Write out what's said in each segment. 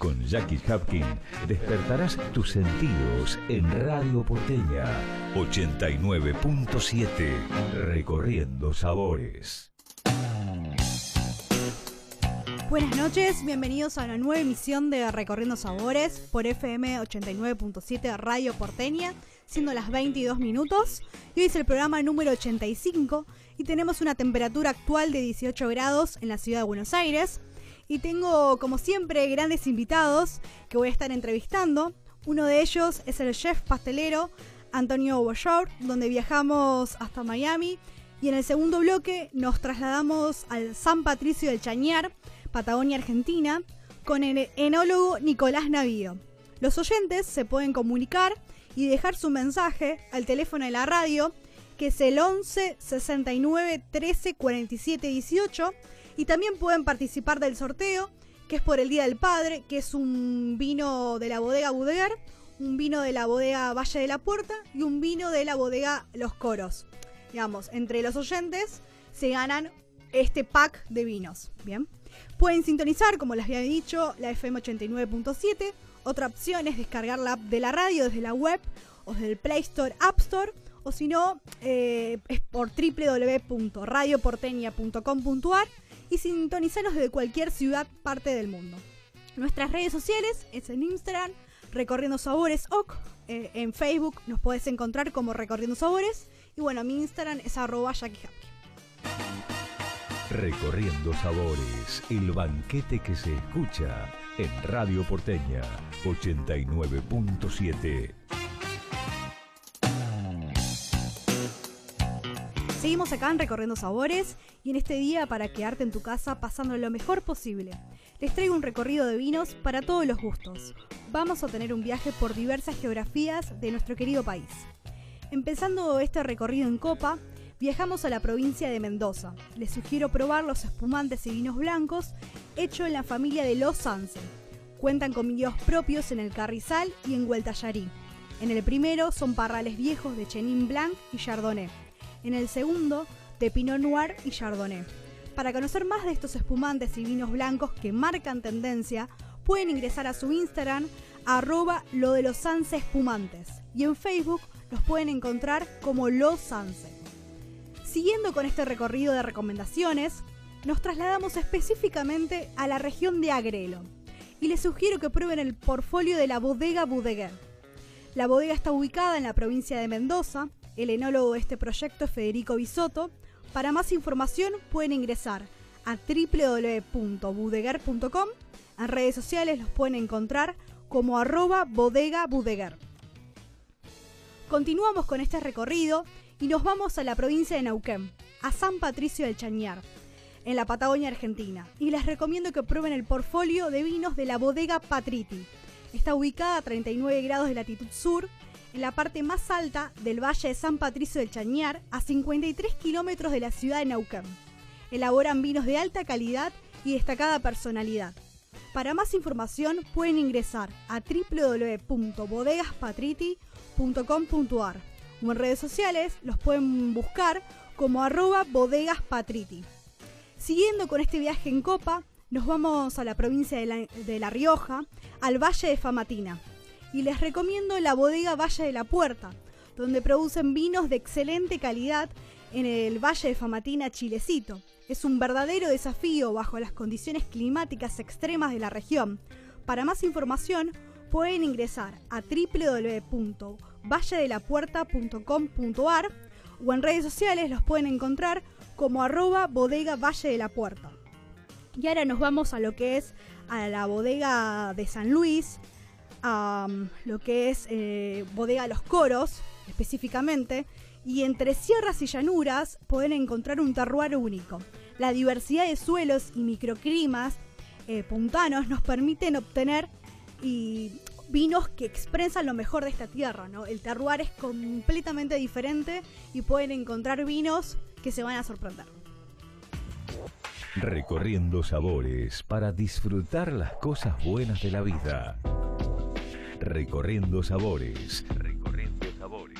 Con Jackie Hapkin despertarás tus sentidos en Radio Porteña 89.7 Recorriendo Sabores. Buenas noches, bienvenidos a una nueva emisión de Recorriendo Sabores por FM 89.7 Radio Porteña, siendo las 22 minutos. Y hoy es el programa número 85 y tenemos una temperatura actual de 18 grados en la ciudad de Buenos Aires. Y tengo, como siempre, grandes invitados que voy a estar entrevistando. Uno de ellos es el chef pastelero Antonio Boyard, donde viajamos hasta Miami. Y en el segundo bloque nos trasladamos al San Patricio del Chañar, Patagonia, Argentina, con el enólogo Nicolás Navío. Los oyentes se pueden comunicar y dejar su mensaje al teléfono de la radio que es el 11 69 13 47 18. Y también pueden participar del sorteo, que es por el Día del Padre, que es un vino de la bodega Budegar, un vino de la bodega Valle de la Puerta y un vino de la bodega Los Coros. Digamos, entre los oyentes se ganan este pack de vinos. Bien. Pueden sintonizar, como les había dicho, la FM 89.7. Otra opción es descargar la app de la radio desde la web o desde el Play Store, App Store o si no, eh, es por www.radioporteña.com.ar y sintonizarnos desde cualquier ciudad, parte del mundo. Nuestras redes sociales es en Instagram, Recorriendo Sabores OC, eh, en Facebook nos puedes encontrar como Recorriendo Sabores y bueno, mi Instagram es arroba Recorriendo Sabores, el banquete que se escucha en Radio Porteña 89.7. Seguimos acá en Recorriendo Sabores y en este día para quedarte en tu casa pasando lo mejor posible. Les traigo un recorrido de vinos para todos los gustos. Vamos a tener un viaje por diversas geografías de nuestro querido país. Empezando este recorrido en Copa, viajamos a la provincia de Mendoza. Les sugiero probar los espumantes y vinos blancos hechos en la familia de Los Sanse. Cuentan con vinos propios en el Carrizal y en Hueltallarí. En el primero son parrales viejos de Chenin Blanc y Chardonnay en el segundo de Pinot Noir y Chardonnay. Para conocer más de estos espumantes y vinos blancos que marcan tendencia, pueden ingresar a su Instagram arroba lo de los Espumantes y en Facebook los pueden encontrar como Los Sanse. Siguiendo con este recorrido de recomendaciones, nos trasladamos específicamente a la región de Agrelo y les sugiero que prueben el portfolio de la bodega Budeguer. La bodega está ubicada en la provincia de Mendoza el enólogo de este proyecto es Federico Bisotto. Para más información pueden ingresar a www.budeguer.com. En redes sociales los pueden encontrar como arroba bodega Continuamos con este recorrido y nos vamos a la provincia de Neuquén, a San Patricio del Chañar, en la Patagonia Argentina. Y les recomiendo que prueben el portfolio de vinos de la bodega Patriti. Está ubicada a 39 grados de latitud sur en la parte más alta del Valle de San Patricio del Chañar, a 53 kilómetros de la ciudad de Neuquén. Elaboran vinos de alta calidad y destacada personalidad. Para más información pueden ingresar a www.bodegaspatriti.com.ar o en redes sociales los pueden buscar como arroba bodegaspatriti. Siguiendo con este viaje en copa, nos vamos a la provincia de la Rioja, al Valle de Famatina y les recomiendo la bodega Valle de la Puerta, donde producen vinos de excelente calidad en el Valle de Famatina, Chilecito. Es un verdadero desafío bajo las condiciones climáticas extremas de la región. Para más información pueden ingresar a www.valledelapuerta.com.ar o en redes sociales los pueden encontrar como arroba bodega Valle de la Puerta. Y ahora nos vamos a lo que es a la bodega de San Luis, a lo que es eh, Bodega Los Coros, específicamente, y entre sierras y llanuras pueden encontrar un terroir único. La diversidad de suelos y microclimas eh, puntanos nos permiten obtener vinos que expresan lo mejor de esta tierra. El terroir es completamente diferente y pueden encontrar vinos que se van a sorprender. Recorriendo sabores para disfrutar las cosas buenas de la vida. Recorriendo sabores. Recorriendo sabores.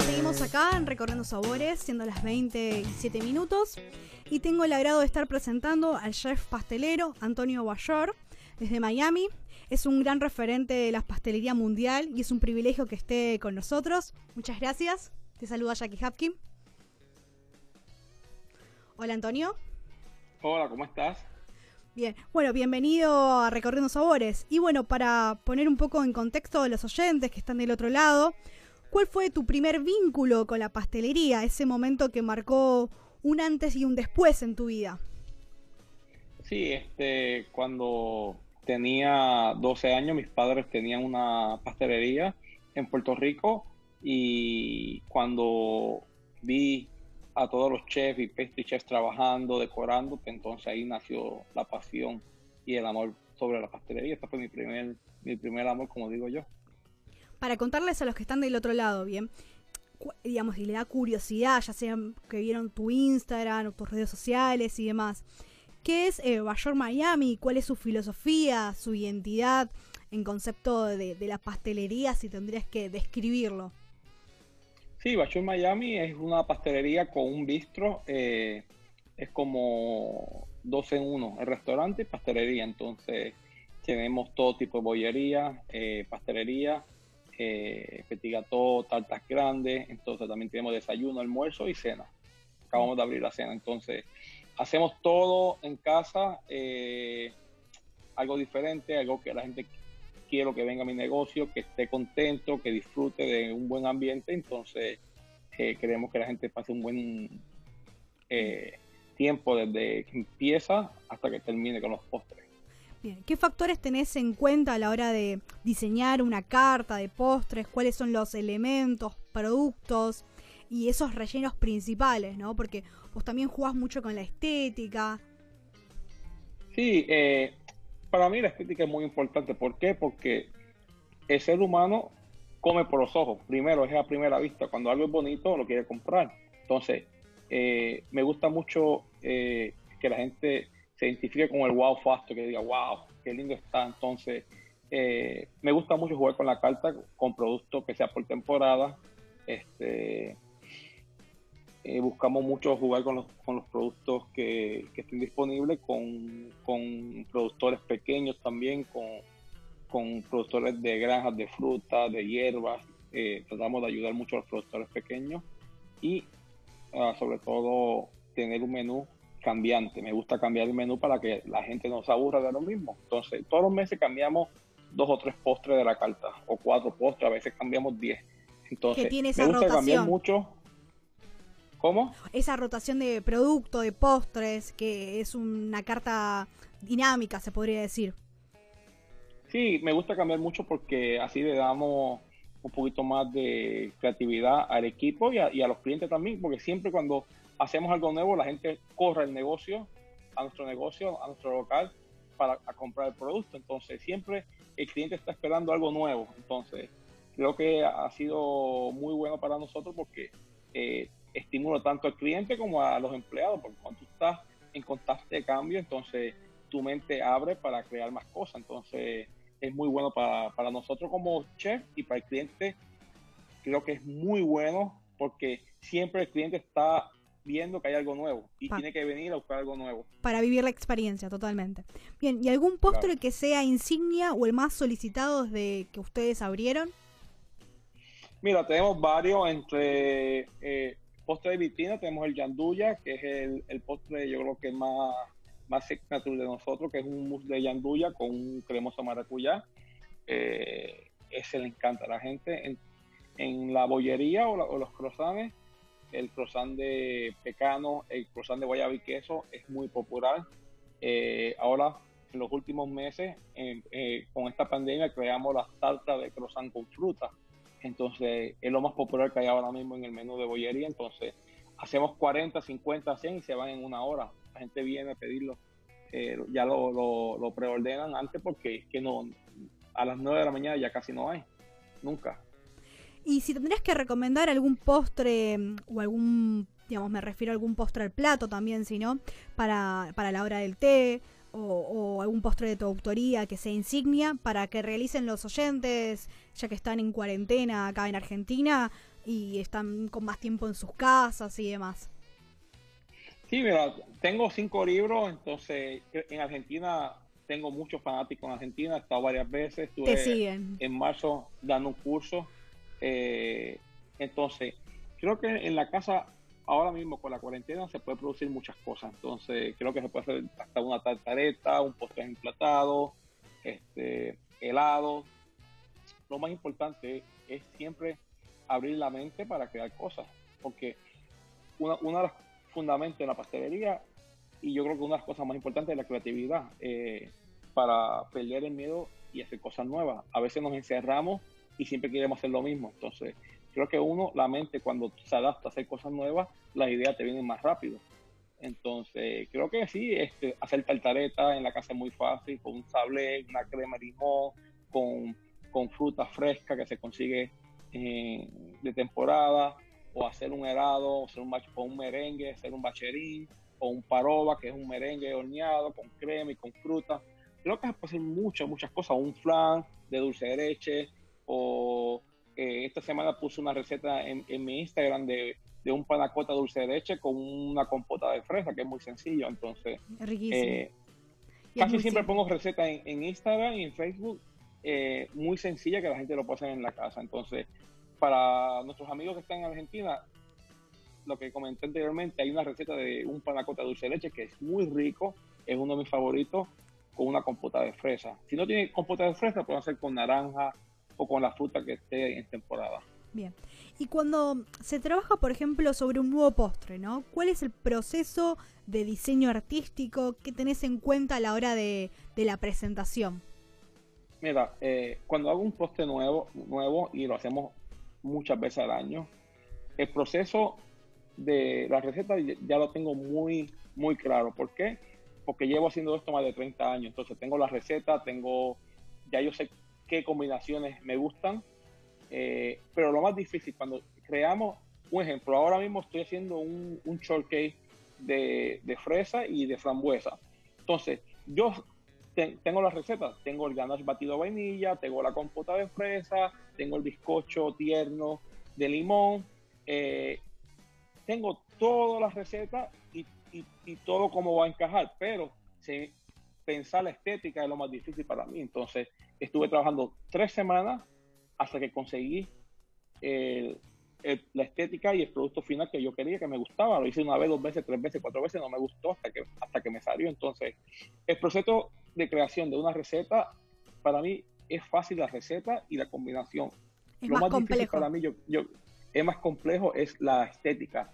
Seguimos acá en Recorriendo Sabores, siendo las 27 minutos. Y tengo el agrado de estar presentando al chef pastelero Antonio Bayor desde Miami. Es un gran referente de la pastelería mundial y es un privilegio que esté con nosotros. Muchas gracias. Te saluda Jackie Hapkin. Hola Antonio. Hola, ¿cómo estás? Bien, bueno, bienvenido a Recorriendo Sabores. Y bueno, para poner un poco en contexto a los oyentes que están del otro lado, ¿cuál fue tu primer vínculo con la pastelería? Ese momento que marcó un antes y un después en tu vida. Sí, este, cuando tenía 12 años, mis padres tenían una pastelería en Puerto Rico y cuando vi a todos los chefs y pastry chefs trabajando, decorando, pues entonces ahí nació la pasión y el amor sobre la pastelería. Este fue mi primer, mi primer amor, como digo yo. Para contarles a los que están del otro lado, bien, digamos, y le da curiosidad, ya sea que vieron tu Instagram o tus redes sociales y demás, ¿qué es eh, Bayor Miami? ¿Cuál es su filosofía, su identidad en concepto de, de la pastelería, si tendrías que describirlo? Sí, Bachur Miami es una pastelería con un bistro. Eh, es como dos en uno, el restaurante y pastelería. Entonces tenemos todo tipo de bollería, eh, pastelería, eh, petit tartas grandes. Entonces también tenemos desayuno, almuerzo y cena. Acabamos de abrir la cena. Entonces hacemos todo en casa, eh, algo diferente, algo que la gente quiero que venga a mi negocio, que esté contento, que disfrute de un buen ambiente. Entonces, eh, queremos que la gente pase un buen eh, tiempo desde que empieza hasta que termine con los postres. Bien, ¿qué factores tenés en cuenta a la hora de diseñar una carta de postres? ¿Cuáles son los elementos, productos y esos rellenos principales, no? Porque vos también jugás mucho con la estética. Sí, eh, para mí la estética es muy importante. ¿Por qué? Porque el ser humano come por los ojos. Primero, es a primera vista. Cuando algo es bonito, lo quiere comprar. Entonces, eh, me gusta mucho eh, que la gente se identifique con el wow factor, que diga, wow, qué lindo está. Entonces, eh, me gusta mucho jugar con la carta, con productos que sea por temporada. Este, eh, buscamos mucho jugar con los, con los productos que, estén disponibles, con, productores pequeños también, con, con, productores de granjas de frutas, de hierbas. Eh, tratamos de ayudar mucho a los productores pequeños y ah, sobre todo tener un menú cambiante. Me gusta cambiar el menú para que la gente no se aburra de lo mismo. Entonces, todos los meses cambiamos dos o tres postres de la carta, o cuatro postres, a veces cambiamos diez. Entonces, me gusta cambiar mucho ¿Cómo? Esa rotación de producto, de postres, que es una carta dinámica, se podría decir. Sí, me gusta cambiar mucho porque así le damos un poquito más de creatividad al equipo y a, los clientes también, porque siempre cuando hacemos algo nuevo, la gente corre el negocio, a nuestro negocio, a nuestro local, para comprar el producto. Entonces, siempre el cliente está esperando algo nuevo. Entonces, creo que ha sido muy bueno para nosotros porque eh, estímulo tanto al cliente como a los empleados, porque cuando tú estás en constante cambio, entonces tu mente abre para crear más cosas. Entonces es muy bueno para, para nosotros como chef y para el cliente. Creo que es muy bueno porque siempre el cliente está viendo que hay algo nuevo y tiene que venir a buscar algo nuevo. Para vivir la experiencia, totalmente. Bien, ¿y algún postre que sea insignia o el más solicitado desde que ustedes abrieron? Mira, tenemos varios entre eh, postre de vitrina tenemos el yanduya, que es el, postre yo creo que más, más signature de nosotros, que es un mousse de yanduya con un cremoso maracuyá. Eh, ese le encanta a la gente. En, la bollería o, los croissants, el croissant de pecano, el croissant de guayaba y queso es muy popular. Eh, ahora, en los últimos meses, eh, con esta pandemia, creamos las tartas de croissant con fruta entonces, es lo más popular que hay ahora mismo en el menú de bollería. Entonces, hacemos 40, 50, 100 y se van en una hora. La gente viene a pedirlo. Eh, ya lo, lo, preordenan antes porque es que no, a las 9 de la mañana ya casi no hay. Nunca. Y si tendrías que recomendar algún postre mm, o algún, digamos, me refiero a algún postre al plato también, si no, para, para la hora del té o, o, algún postre de tu autoría que sea insignia para que realicen los oyentes, ya que están en cuarentena acá en Argentina y están con más tiempo en sus casas y demás. Sí, mira, tengo cinco libros, entonces en Argentina tengo muchos fanáticos en Argentina, he estado varias veces, estuve en marzo dando un curso eh, entonces, creo que en la casa ahora mismo con la cuarentena se puede producir muchas cosas. Entonces, creo que se puede hacer hasta una tartareta, un postre emplatado, este, helado. Lo más importante es siempre abrir la mente para crear cosas, porque una, de los fundamentos de la pastelería, y yo creo que una de las cosas más importantes es la creatividad, eh, para perder el miedo y hacer cosas nuevas. A veces nos encerramos y siempre queremos hacer lo mismo. Entonces, creo que uno, la mente, cuando se adapta a hacer cosas nuevas, las ideas te vienen más rápido. Entonces, creo que sí, este, hacer tartareta en la casa es muy fácil, con un sablé, una crema de limón, con, con fruta fresca que se consigue eh, de temporada, o hacer un helado, o hacer un, o un merengue, hacer un bacherín, o un paroba, que es un merengue horneado con crema y con fruta. Creo que se puede hacer muchas, muchas cosas, un flan de dulce de leche, o eh, esta semana puse una receta en, mi Instagram de, un panacota dulce de leche con una compota de fresa, que es muy sencillo. Entonces, eh, casi siempre pongo recetas en, Instagram y en Facebook, eh, muy sencilla que la gente lo puede hacer en la casa. Entonces, para nuestros amigos que están en Argentina, lo que comenté anteriormente, hay una receta de un panacota dulce de leche que es muy rico, es uno de mis favoritos, con una compota de fresa. Si no tiene compota de fresa, pueden hacer con naranja, o con la fruta que esté en temporada. Bien. Y cuando se trabaja, por ejemplo, sobre un nuevo postre, ¿no? ¿Cuál es el proceso de diseño artístico que tenés en cuenta a la hora de, la presentación? Mira, eh, cuando hago un postre nuevo, nuevo y lo hacemos muchas veces al año, el proceso de la receta ya lo tengo muy, muy claro. ¿Por qué? Porque llevo haciendo esto más de 30 años. Entonces tengo la receta, tengo, ya yo sé qué combinaciones me gustan. Eh, pero lo más difícil, cuando creamos, un ejemplo, ahora mismo estoy haciendo un, un shortcake de, fresa y de frambuesa. Entonces, yo tengo las recetas, tengo el ganache batido vainilla, tengo la compota de fresa, tengo el bizcocho tierno de limón, eh, tengo todas las recetas y, todo cómo va a encajar, pero si, pensar la estética es lo más difícil para mí. Entonces, estuve trabajando tres semanas hasta que conseguí la estética y el producto final que yo quería, que me gustaba. Lo hice una vez, dos veces, tres veces, cuatro veces, no me gustó hasta que, hasta que me salió. Entonces, el proceso de creación de una receta, para mí es fácil la receta y la combinación. Es lo más, difícil para mí, yo, yo, es más complejo, es la estética.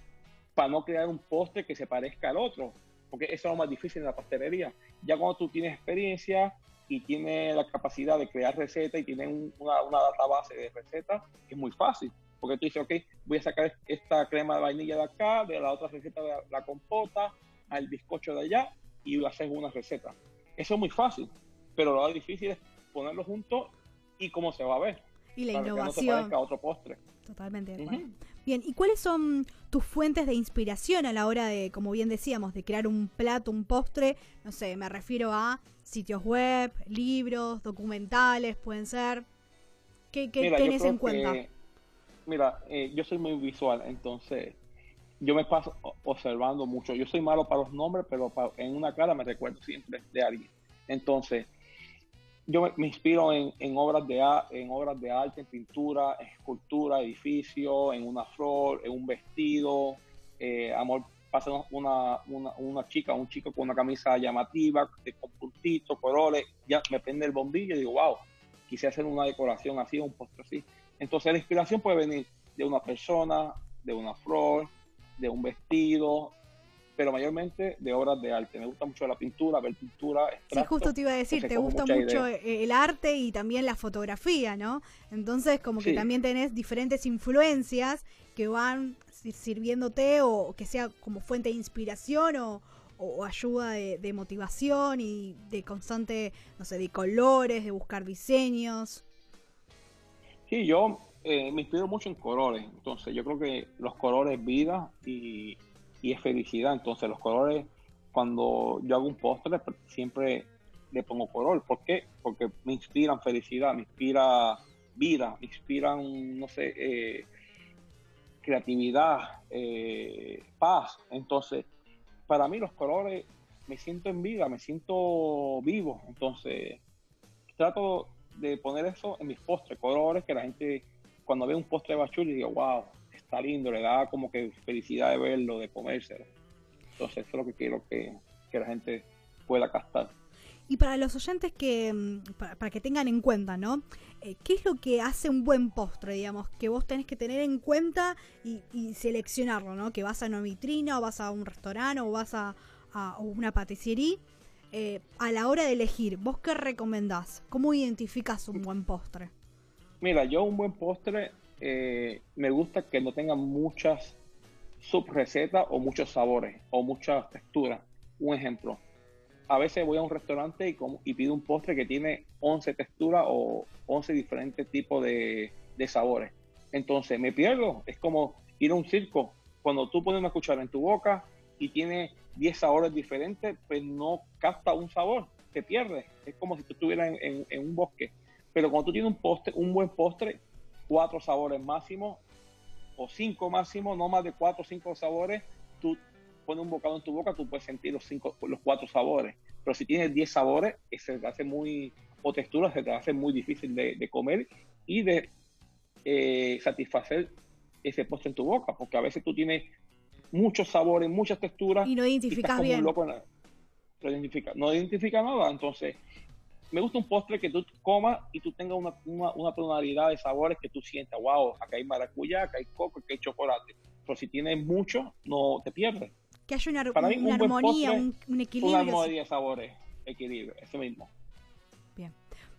Para no crear un postre que se parezca al otro, porque eso es lo más difícil en la pastelería. Ya cuando tú tienes experiencia y tienes la capacidad de crear recetas y tienes una, una database de recetas, es muy fácil. Porque tú dices, ok, voy a sacar esta crema de vainilla de acá, de la otra receta de la, compota, al bizcocho de allá y hacer una receta. Eso es muy fácil, pero lo difícil es ponerlo juntos y cómo se va a ver. Y la innovación. Que no otro postre. Totalmente Bien, ¿y cuáles son tus fuentes de inspiración a la hora de, como bien decíamos, de crear un plato, un postre? No sé, me refiero a sitios web, libros, documentales, pueden ser. ¿Qué, qué tenés en cuenta? mira, eh, yo soy muy visual, entonces yo me paso observando mucho. Yo soy malo para los nombres, pero en una cara me recuerdo siempre de alguien. Entonces, yo me, inspiro en, obras de, en obras de arte, en pintura, en escultura, edificio, en una flor, en un vestido. Eh, amor, pasa una, una, una, chica, un chico con una camisa llamativa, con puntitos, colores, ya me prende el bombillo y digo, wow, quise hacer una decoración así, un postre así. Entonces la inspiración puede venir de una persona, de una flor, de un vestido, pero mayormente de obras de arte. Me gusta mucho la pintura, ver pintura. sí, justo te iba a decir, te gusta mucho el arte y también la fotografía, ¿no? Entonces, como que también tenés diferentes influencias que van sirviéndote o que sea como fuente de inspiración o, ayuda de, motivación y de constante, no sé, de colores, de buscar diseños? Sí, yo eh, me inspiro mucho en colores. Entonces, yo creo que los colores vida y, y es felicidad. Entonces, los colores, cuando yo hago un postre, pues, siempre le pongo color. ¿Por qué? Porque me inspiran felicidad, me inspira vida, me inspiran, no sé, eh, creatividad, eh, paz. Entonces, para mí los colores, me siento en vida, me siento vivo. Entonces, trato de poner eso en mis postres, colores que la gente, cuando ve un postre de bachuli, diga, wow, está lindo, le da como que felicidad de verlo, de comérselo. Entonces, eso es lo que quiero que, que la gente pueda captar. Y para los oyentes que, mm, para, que tengan en cuenta, ¿no? Eh, ¿Qué es lo que hace un buen postre, digamos? Que vos tenés que tener en cuenta y, seleccionarlo, ¿no? Que vas a una vitrina o vas a un restaurante o vas a, una patisserie. Eh, a la hora de elegir, ¿vos qué recomendás? ¿Cómo identificas un buen postre? Mira, yo un buen postre eh, me gusta que no tenga muchas subrecetas o muchos sabores o muchas texturas. Un ejemplo, a veces voy a un restaurante y, y pido un postre que tiene 11 texturas o 11 diferentes tipos de, sabores. Entonces me pierdo. Es como ir a un circo. Cuando tú pones una cuchara en tu boca y tiene 10 sabores diferentes, pues no capta un sabor, te pierdes. Es como si tú estuvieras en, un bosque. Pero cuando tú tienes un postre, un buen postre, cuatro sabores máximo o cinco máximo, no más de cuatro o cinco sabores, tú pones un bocado en tu boca, tú puedes sentir los, cinco, los cuatro sabores. Pero si tienes 10 sabores, se te hace muy, o texturas, se te hace muy difícil de, comer y de eh, satisfacer ese postre en tu boca, porque a veces tú tienes muchos sabores, muchas texturas. Y no identificas bien. no, identifica, no identifica nada. Entonces, me gusta un postre que tú comas y tú tengas una, una, tonalidad de sabores que tú sientas, wow, acá hay maracuyá, acá hay coco, acá hay chocolate. Pero si tienes mucho, no te pierdes que haya una, armonía, un, equilibrio. Una armonía de sabores, equilibrio, eso mismo. Bien,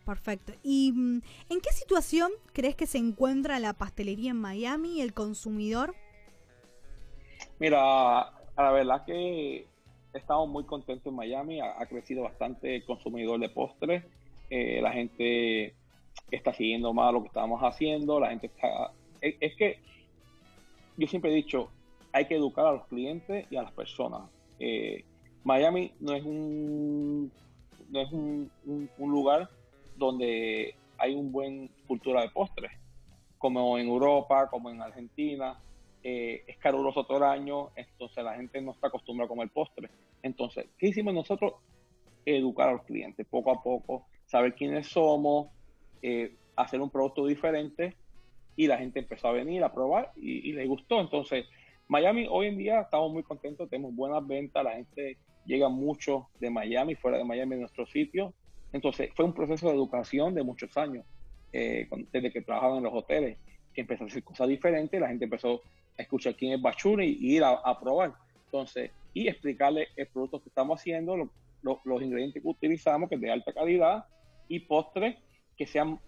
perfecto. ¿Y mm, en qué situación crees que se encuentra la pastelería en Miami, el consumidor? Mira, la verdad que estamos muy contentos en Miami, ha, crecido bastante el consumidor de postres, eh, la gente está siguiendo más lo que estamos haciendo, la gente está... es que yo siempre he dicho, hay que educar a los clientes y a las personas. Eh, Miami no es un no es un, lugar donde hay una buena cultura de postres, como en Europa, como en Argentina. Eh, es caluroso todo el año, entonces la gente no está acostumbrada a comer postre. Entonces, ¿qué hicimos nosotros? Educar a los clientes poco a poco, saber quiénes somos, eh, hacer un producto diferente y la gente empezó a venir a probar y, y le gustó. Entonces, Miami hoy en día estamos muy contentos, tenemos buenas ventas, la gente llega mucho de Miami, fuera de Miami, de nuestro sitio. Entonces fue un proceso de educación de muchos años, eh, desde que trabajaba en los hoteles, que empezó a hacer cosas diferentes, la gente empezó escuchar quién es Bachuri y ir a, probar. Entonces, y explicarle el producto que estamos haciendo, los ingredientes que utilizamos, que es de alta calidad, y postres que sean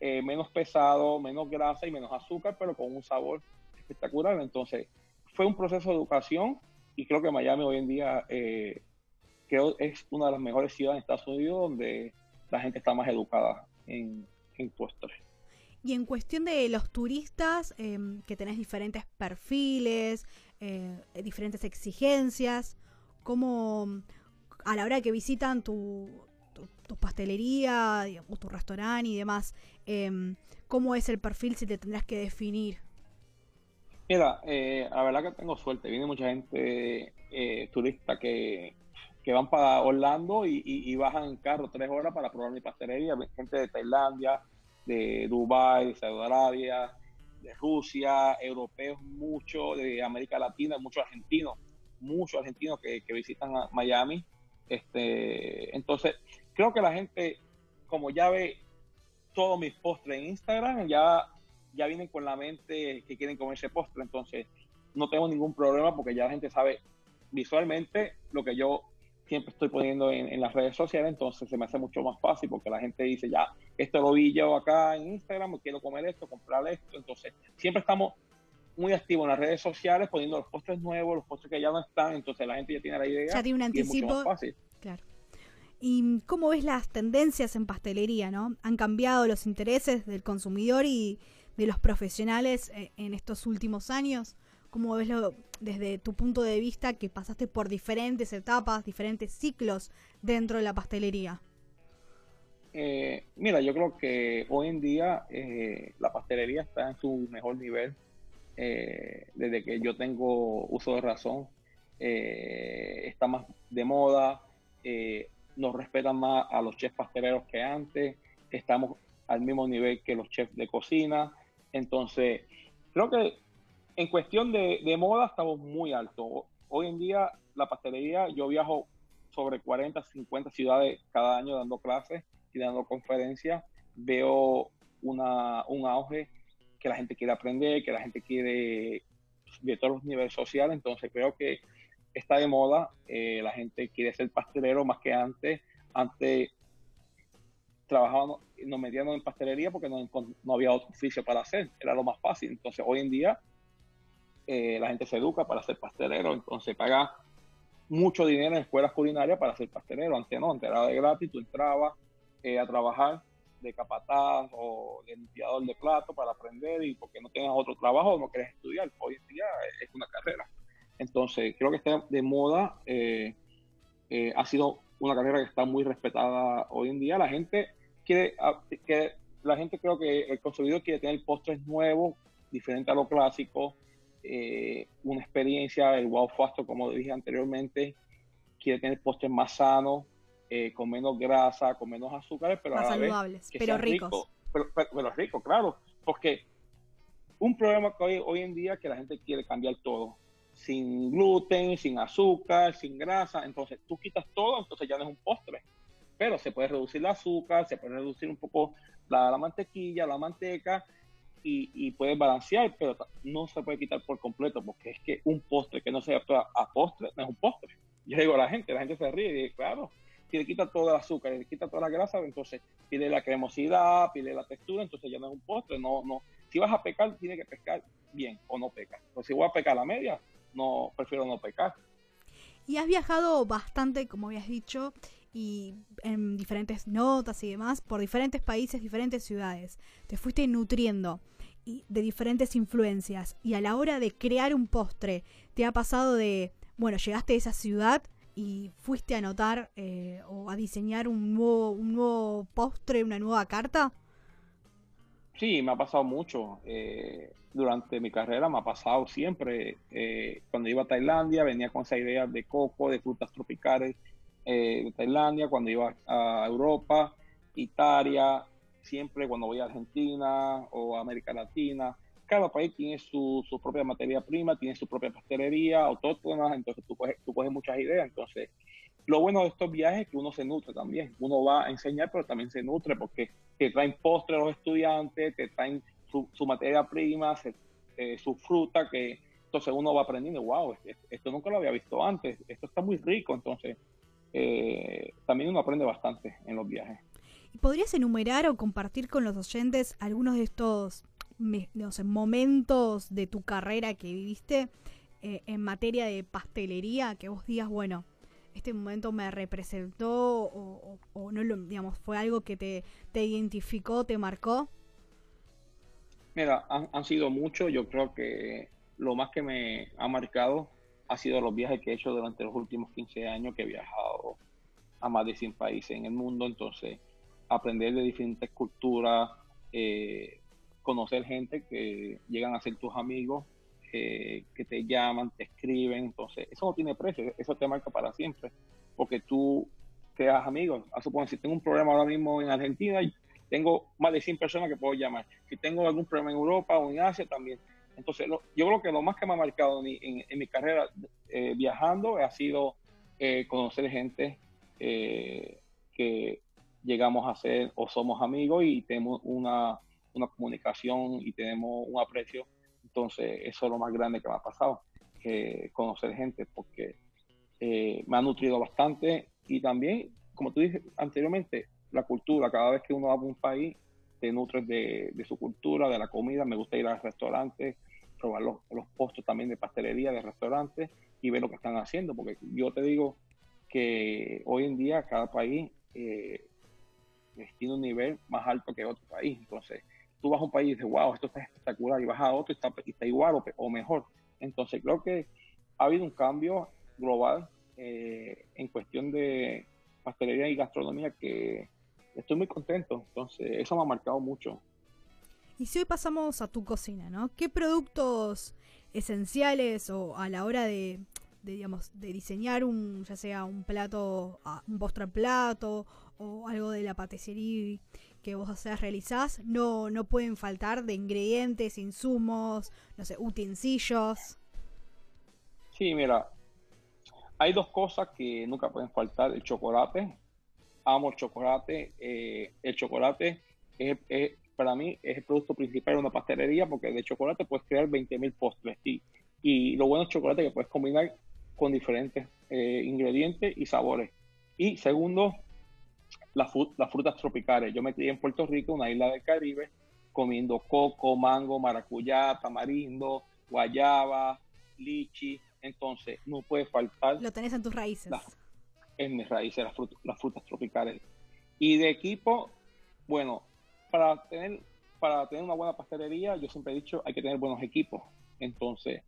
eh, menos pesados, menos grasa y menos azúcar, pero con un sabor espectacular. Entonces, fue un proceso de educación y creo que Miami hoy en día eh, creo es una de las mejores ciudades en Estados Unidos donde la gente está más educada en, en postres. Y en cuestión de los turistas, em, que tenés diferentes perfiles, eh, diferentes exigencias, ¿cómo a la hora que visitan tu, tu, pastelería o tu restaurante y demás, em, cómo es el perfil si te tendrás que definir? Mira, eh, la verdad que tengo suerte. Viene mucha gente eh, turista que, van para Orlando y, bajan en carro tres horas para probar mi pastelería. Gente de Tailandia, de Dubái, de Saudi Arabia, de Rusia, europeos mucho, de América Latina, muchos argentinos, muchos argentinos que, visitan a Miami. Este, entonces, creo que la gente, como ya ve todos mis postres en Instagram, ya ya vienen con la mente que quieren comer ese postre, entonces no tengo ningún problema porque ya la gente sabe visualmente lo que yo siempre estoy poniendo en, las redes sociales, entonces se me hace mucho más fácil porque la gente dice, ya, esto lo vi yo acá en Instagram, quiero comer esto, comprar esto, entonces siempre estamos muy activo en las redes sociales poniendo los postres nuevos, los postres que ya no están, entonces la gente ya tiene la idea. Ya tiene un anticipo. Claro. ¿Y cómo ves las tendencias en pastelería, no? ¿Han cambiado los intereses del consumidor y de los profesionales eh, en estos últimos años? ¿Cómo ves desde tu punto de vista que pasaste por diferentes etapas, diferentes ciclos dentro de la pastelería? Eh, mira, yo creo que hoy en día eh, la pastelería está en su mejor nivel eh, desde que yo tengo uso de razón. está más de moda, nos respetan más a los chefs pasteleros que antes, estamos al mismo nivel que los chefs de cocina. Entonces, creo que en cuestión de, moda estamos muy altos. Hoy en día la pastelería, yo viajo sobre 40, 50 ciudades cada año dando clases dando conferencias, veo una, un auge que la gente quiere aprender, que la gente quiere de todos los niveles sociales, entonces creo que está de moda, eh, la gente quiere ser pastelero más que antes, antes trabajábamos, nos metíamos en pastelería porque no, no, había otro oficio para hacer, era lo más fácil, entonces hoy en día eh, la gente se educa para ser pastelero, entonces paga mucho dinero en escuelas culinarias para ser pastelero, antes no, antes era de gratis, tú entrabas, eh, a trabajar de capataz o de limpiador de plato para aprender y porque no tienes otro trabajo no quieres estudiar. Hoy en día es una carrera. Entonces, creo que está de moda. Eh, eh, ha sido una carrera que está muy respetada hoy en día. La gente quiere, ah, que la gente creo que el consumidor quiere tener postres nuevos, diferentes a lo clásico, una experiencia, el wow fasto, como dije anteriormente, quiere tener postres más sanos, eh, con menos grasa, con menos azúcares, pero Más saludables, pero ricos. pero, pero, ricos, claro, porque un problema que hoy, hoy en día es que la gente quiere cambiar todo, sin gluten, sin azúcar, sin grasa, entonces tú quitas todo, entonces ya no es un postre, pero se puede reducir el azúcar, se puede reducir un poco la, mantequilla, la manteca, y, y, puedes balancear, pero no se puede quitar por completo, porque es que un postre que no sea a postre no es un postre. Yo digo a la gente, la gente se ríe y dice, claro, si le quita todo el azúcar, le quita toda la grasa, entonces pide la cremosidad, pide la textura, entonces ya no es un postre, no, no. Si vas a pecar, tiene que pescar bien o no pecar. Pues si voy a pecar a la media, no, prefiero no pecar. Y has viajado bastante, como habías dicho, y en diferentes notas y demás, por diferentes países, diferentes ciudades. Te fuiste nutriendo de diferentes influencias. Y a la hora de crear un postre, ¿te ha pasado de, bueno, llegaste a esa ciudad y fuiste a anotar eh, o a diseñar un nuevo, un nuevo postre, una nueva carta? Sí, me ha pasado mucho. Eh, durante mi carrera me ha pasado siempre. Eh, cuando iba a Tailandia venía con esa idea de coco, de frutas tropicales de Tailandia. Cuando iba a Europa, Italia, siempre cuando voy a Argentina o América Latina, cada país tiene su, su, propia materia prima, tiene su propia pastelería autóctona, entonces tú coges, tú coges muchas ideas. Entonces, lo bueno de estos viajes es que uno se nutre también. Uno va a enseñar, pero también se nutre porque te traen postres los estudiantes, te traen su, materia prima, eh, su fruta, que entonces uno va aprendiendo, wow, esto nunca lo había visto antes, esto está muy rico, entonces eh, también uno aprende bastante en los viajes. ¿Podrías enumerar o compartir con los oyentes algunos de estos no sé, momentos de tu carrera que viviste eh, en materia de pastelería que vos digas, bueno, este momento me representó o, no lo, digamos, fue algo que te, te identificó, te marcó? Mira, han, sido muchos. Yo creo que lo más que me ha marcado ha sido los viajes que he hecho durante los últimos 15 años, que he viajado a más de 100 países en el mundo. Entonces, aprender de diferentes culturas, eh, conocer gente que llegan a ser tus amigos, eh, que te llaman, te escriben, entonces eso no tiene precio, eso te marca para siempre, porque tú creas amigos. A suponer, si tengo un problema ahora mismo en Argentina, tengo más de 100 personas que puedo llamar. Si tengo algún problema en Europa o en Asia también. Entonces, yo creo que lo más que me ha marcado en, mi carrera eh, viajando ha sido eh, conocer gente que llegamos a ser o somos amigos y tenemos una una comunicación y tenemos un aprecio. Entonces, eso es lo más grande que me ha pasado, que conocer gente, porque eh, me ha nutrido bastante y también, como tú dije anteriormente, la cultura. Cada vez que uno va a un país, te nutres de, su cultura, de la comida. Me gusta ir al restaurante, probar los, los postres también de pastelería, de restaurantes y ver lo que están haciendo, porque yo te digo que hoy en día cada país eh, tiene un nivel más alto que otro país. Entonces, tú vas a un país y dices, wow, esto está espectacular, y vas a otro y está, está igual o, mejor. Entonces, creo que ha habido un cambio global eh, en cuestión de pastelería y gastronomía que estoy muy contento. Entonces, eso me ha marcado mucho. Y si hoy pasamos a tu cocina, ¿no? ¿Qué productos esenciales o a la hora de, digamos, de diseñar un, ya sea un plato, un postre plato algo de la patisserie que vos sea, realizás, no, no pueden faltar de ingredientes, insumos, no sé, utensilios. Sí, mira, hay dos cosas que nunca pueden faltar, el chocolate, amo el chocolate, eh, el chocolate es, para mí es el producto principal de una pastelería porque de chocolate puedes crear 20.000 postres y, y lo bueno es chocolate que puedes combinar con diferentes eh, ingredientes y sabores. Y segundo, las, frutas tropicales. Yo me crié en Puerto Rico, una isla del Caribe, comiendo coco, mango, maracuyá, tamarindo, guayaba, lichi. Entonces, no puede faltar. Lo tenés en tus raíces. en mis raíces, las, las frutas tropicales. Y de equipo, bueno, para tener, para tener una buena pastelería, yo siempre he dicho, hay que tener buenos equipos. Entonces,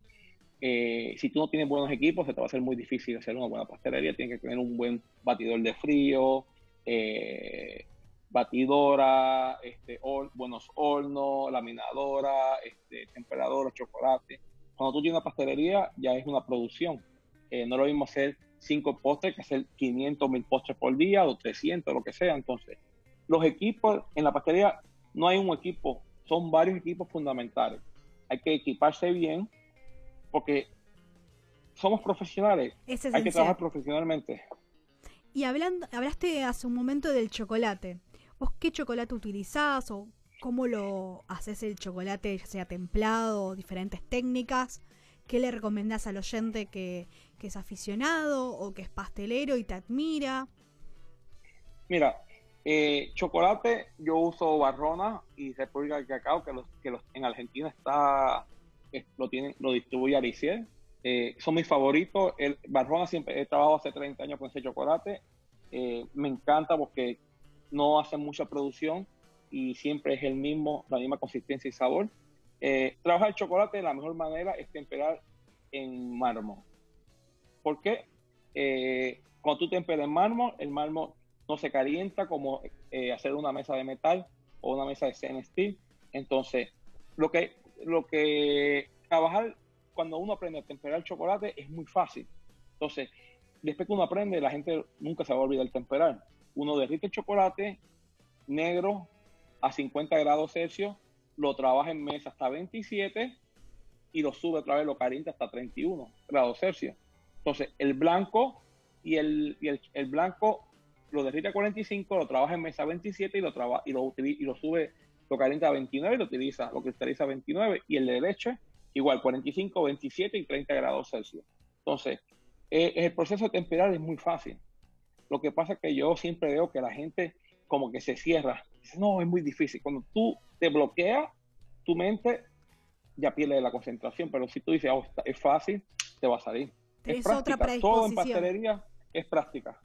eh, si tú no tienes buenos equipos, se te va a hacer muy difícil hacer una buena pastelería. Tienes que tener un buen batidor de frío, eh, batidora, este, buenos hornos, laminadora, este, temperadora, chocolate. Cuando tú tienes una pastelería, ya es una producción. Eh, no es lo mismo hacer cinco postres que hacer 500 mil postres por día o 300, lo que sea. Entonces, los equipos en la pastelería no hay un equipo, son varios equipos fundamentales. Hay que equiparse bien porque somos profesionales. hay que trabajar profesionalmente. Y hablando, hablaste hace un momento del chocolate. ¿Vos qué chocolate utilizás o cómo lo haces el chocolate, ya sea templado, diferentes técnicas? ¿Qué le recomendás al oyente que, es aficionado o que es pastelero y te admira? Mira, eh, chocolate, yo uso Barrona y República del Cacao, que, los, que los, en Argentina está, lo, tienen, lo distribuye Ariciel. Eh, son mis favoritos. El Barrona siempre he trabajado hace 30 años con ese chocolate. Eh, me encanta porque no hace mucha producción y siempre es el mismo, la misma consistencia y sabor. trabajar el chocolate de la mejor manera es temperar en mármol. ¿Por qué? cuando tú temperas en mármol, el mármol no se calienta como eh, hacer una mesa de metal o una mesa de stainless. Entonces, lo que, lo que trabajar cuando uno aprende a temperar el chocolate es muy fácil. Entonces, después que uno aprende, la gente nunca se va a olvidar de temperar. Uno derrite el chocolate negro a 50 grados Celsius, lo trabaja en mesa hasta 27 y lo sube otra vez, lo calienta hasta 31 grados Celsius. Entonces, el blanco y el, y el, el blanco lo derrite a 45, lo trabaja en mesa 27 y lo, traba, y lo, y lo sube, lo calienta a 29 y lo utiliza, lo cristaliza a 29 y el de leche igual 45, 27 y 30 grados Celsius. Entonces, eh, el proceso de temperar es muy fácil. Lo que pasa es que yo siempre veo que la gente como que se cierra. Dice, no, es muy difícil. Cuando tú te bloqueas, tu mente ya pierde la concentración. Pero si tú dices, oh, es fácil, te va a salir. Es, es otra Todo en pastelería es práctica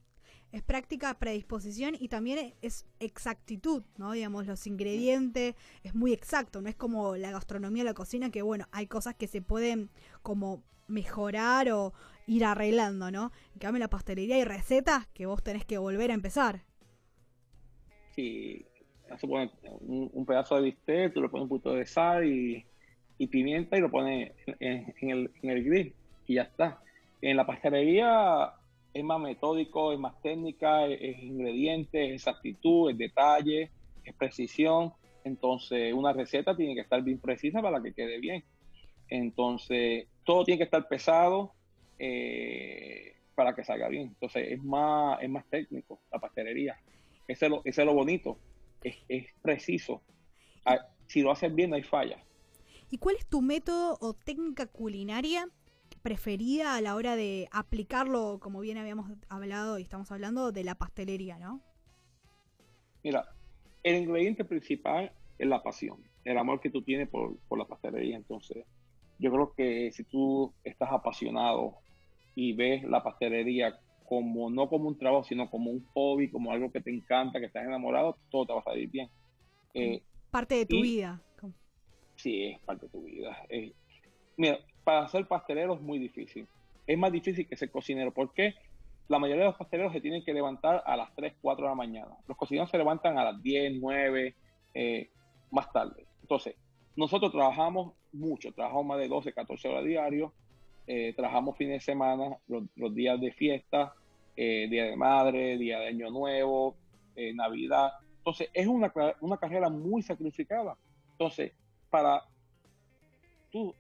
es práctica, predisposición y también es exactitud, ¿no? Digamos, los ingredientes, es muy exacto, no es como la gastronomía, la cocina, que bueno, hay cosas que se pueden como mejorar o ir arreglando, ¿no? En cambio, la pastelería hay recetas que vos tenés que volver a empezar. Sí, un, un pedazo de bistec, tú le pones un poquito de sal y, pimienta y lo pones en, el, en el grill y ya está. En la pastelería es más metódico, es más técnica, es, ingredientes, es exactitud, es detalle, es precisión. Entonces, una receta tiene que estar bien precisa para que quede bien. Entonces, todo tiene que estar pesado eh, para que salga bien. Entonces, es más, es más técnico la pastelería. Ese es lo, ese es lo bonito. Es, es preciso. Ah, si lo haces bien, no hay falla. ¿Y cuál es tu método o técnica culinaria preferida a la hora de aplicarlo, como bien habíamos hablado y estamos hablando, de la pastelería, ¿no? Mira, el ingrediente principal es la pasión, el amor que tú tienes por, la pastelería. Entonces, yo creo que si tú estás apasionado y ves la pastelería como no como un trabajo, sino como un hobby, como algo que te encanta, que estás enamorado, todo te va a salir bien. Eh, parte de tu vida. Sí, es parte de tu vida. Eh, mira, para ser pastelero es muy difícil. Es más difícil que ser cocinero. ¿Por qué? La mayoría de los pasteleros se tienen que levantar a las 3, 4 de la mañana. Los cocineros se levantan a las 10, 9, eh, más tarde. Entonces, nosotros trabajamos mucho, trabajamos más de 12, 14 horas diario, eh, trabajamos fines de semana, los, días de fiesta, eh, Día de Madre, Día de Año Nuevo, eh, Navidad. Entonces, es una, una carrera muy sacrificada. Entonces, para tú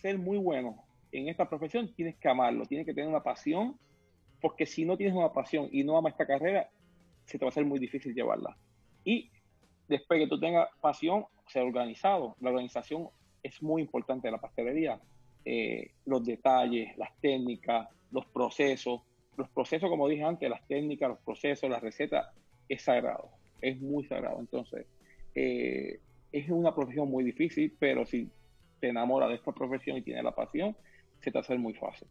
ser muy bueno en esta profesión, tienes que amarlo, tienes que tener una pasión, porque si no tienes una pasión y no amas esta carrera, se te va a ser muy difícil llevarla. Y después que tú tengas pasión, ser organizado. La organización es muy importante de la pastelería. Eh, los detalles, las técnicas, los procesos. Los procesos, como dije antes, las técnicas, los procesos, las recetas, es sagrado. Es muy sagrado. Entonces, eh, es una profesión muy difícil, pero si te enamoras de esta profesión y tienes la pasión, se te hace muy fácil.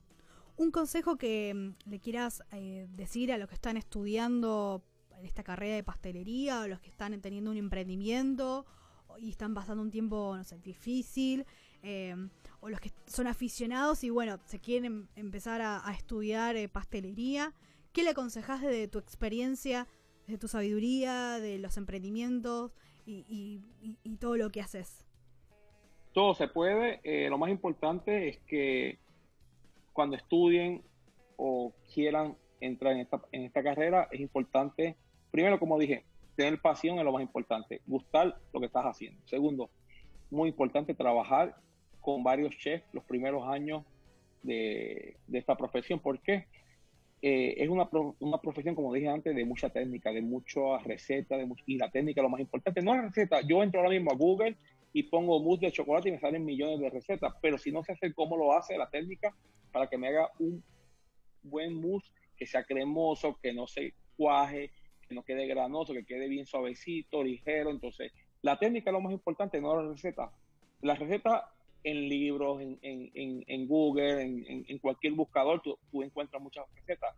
Un consejo que mm, le quieras eh, decir a los que están estudiando esta carrera de pastelería o los que están teniendo un emprendimiento y están pasando un tiempo, no sé, difícil, eh, o los que son aficionados y bueno, se quieren empezar a, estudiar eh, pastelería, ¿qué le aconsejas de tu experiencia, de tu sabiduría, de los emprendimientos y, todo lo que haces? Todo se puede, eh, lo más importante es que cuando estudien o quieran entrar en esta, en esta carrera, es importante primero, como dije, tener pasión es lo más importante, gustar lo que estás haciendo. Segundo, muy importante trabajar con varios chefs los primeros años de, esta profesión. ¿Por qué? Eh, es una, profesión, como dije antes, de mucha técnica, de muchas recetas, de y la técnica es lo más importante. No la receta, yo entro ahora mismo a Google y pongo mousse de chocolate y me salen millones de recetas, pero si no se hace cómo lo hace la técnica para que me haga un buen mousse que sea cremoso, que no se cuaje, que no quede granoso, que quede bien suavecito, ligero. Entonces, la técnica es lo más importante, no la receta. La receta en libros, en, en, en Google, en, cualquier buscador, tú, encuentras muchas recetas.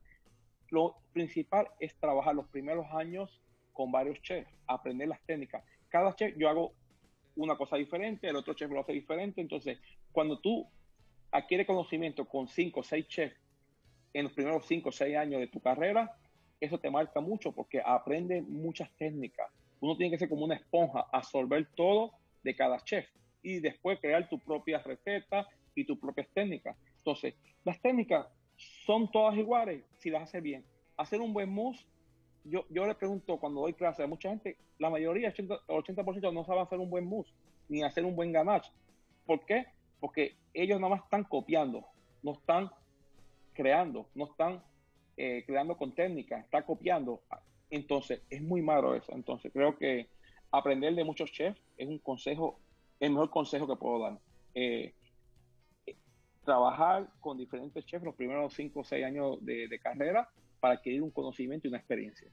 Lo principal es trabajar los primeros años con varios chefs, aprender las técnicas. Cada chef yo hago una cosa diferente, el otro chef lo hace diferente. Entonces, cuando tú adquieres conocimiento con cinco o seis chefs en los primeros cinco o seis años de tu carrera, eso te marca mucho porque aprende muchas técnicas. Uno tiene que ser como una esponja, absorber todo de cada chef y después crear tu propia receta y tus propias técnicas. Entonces, las técnicas son todas iguales si las hace bien. Hacer un buen mousse, yo, yo le pregunto cuando doy clase a mucha gente, la mayoría, 80, 80% no sabe hacer un buen mousse ni hacer un buen ganache. ¿Por qué? Porque ellos nada más están copiando, no están creando, no están eh, creando con técnica, está copiando. Entonces, es muy malo eso. Entonces, creo que aprender de muchos chefs es un consejo, el mejor consejo que puedo dar. Eh, trabajar con diferentes chefs los primeros 5 o 6 años de, carrera para adquirir un conocimiento y una experiencia.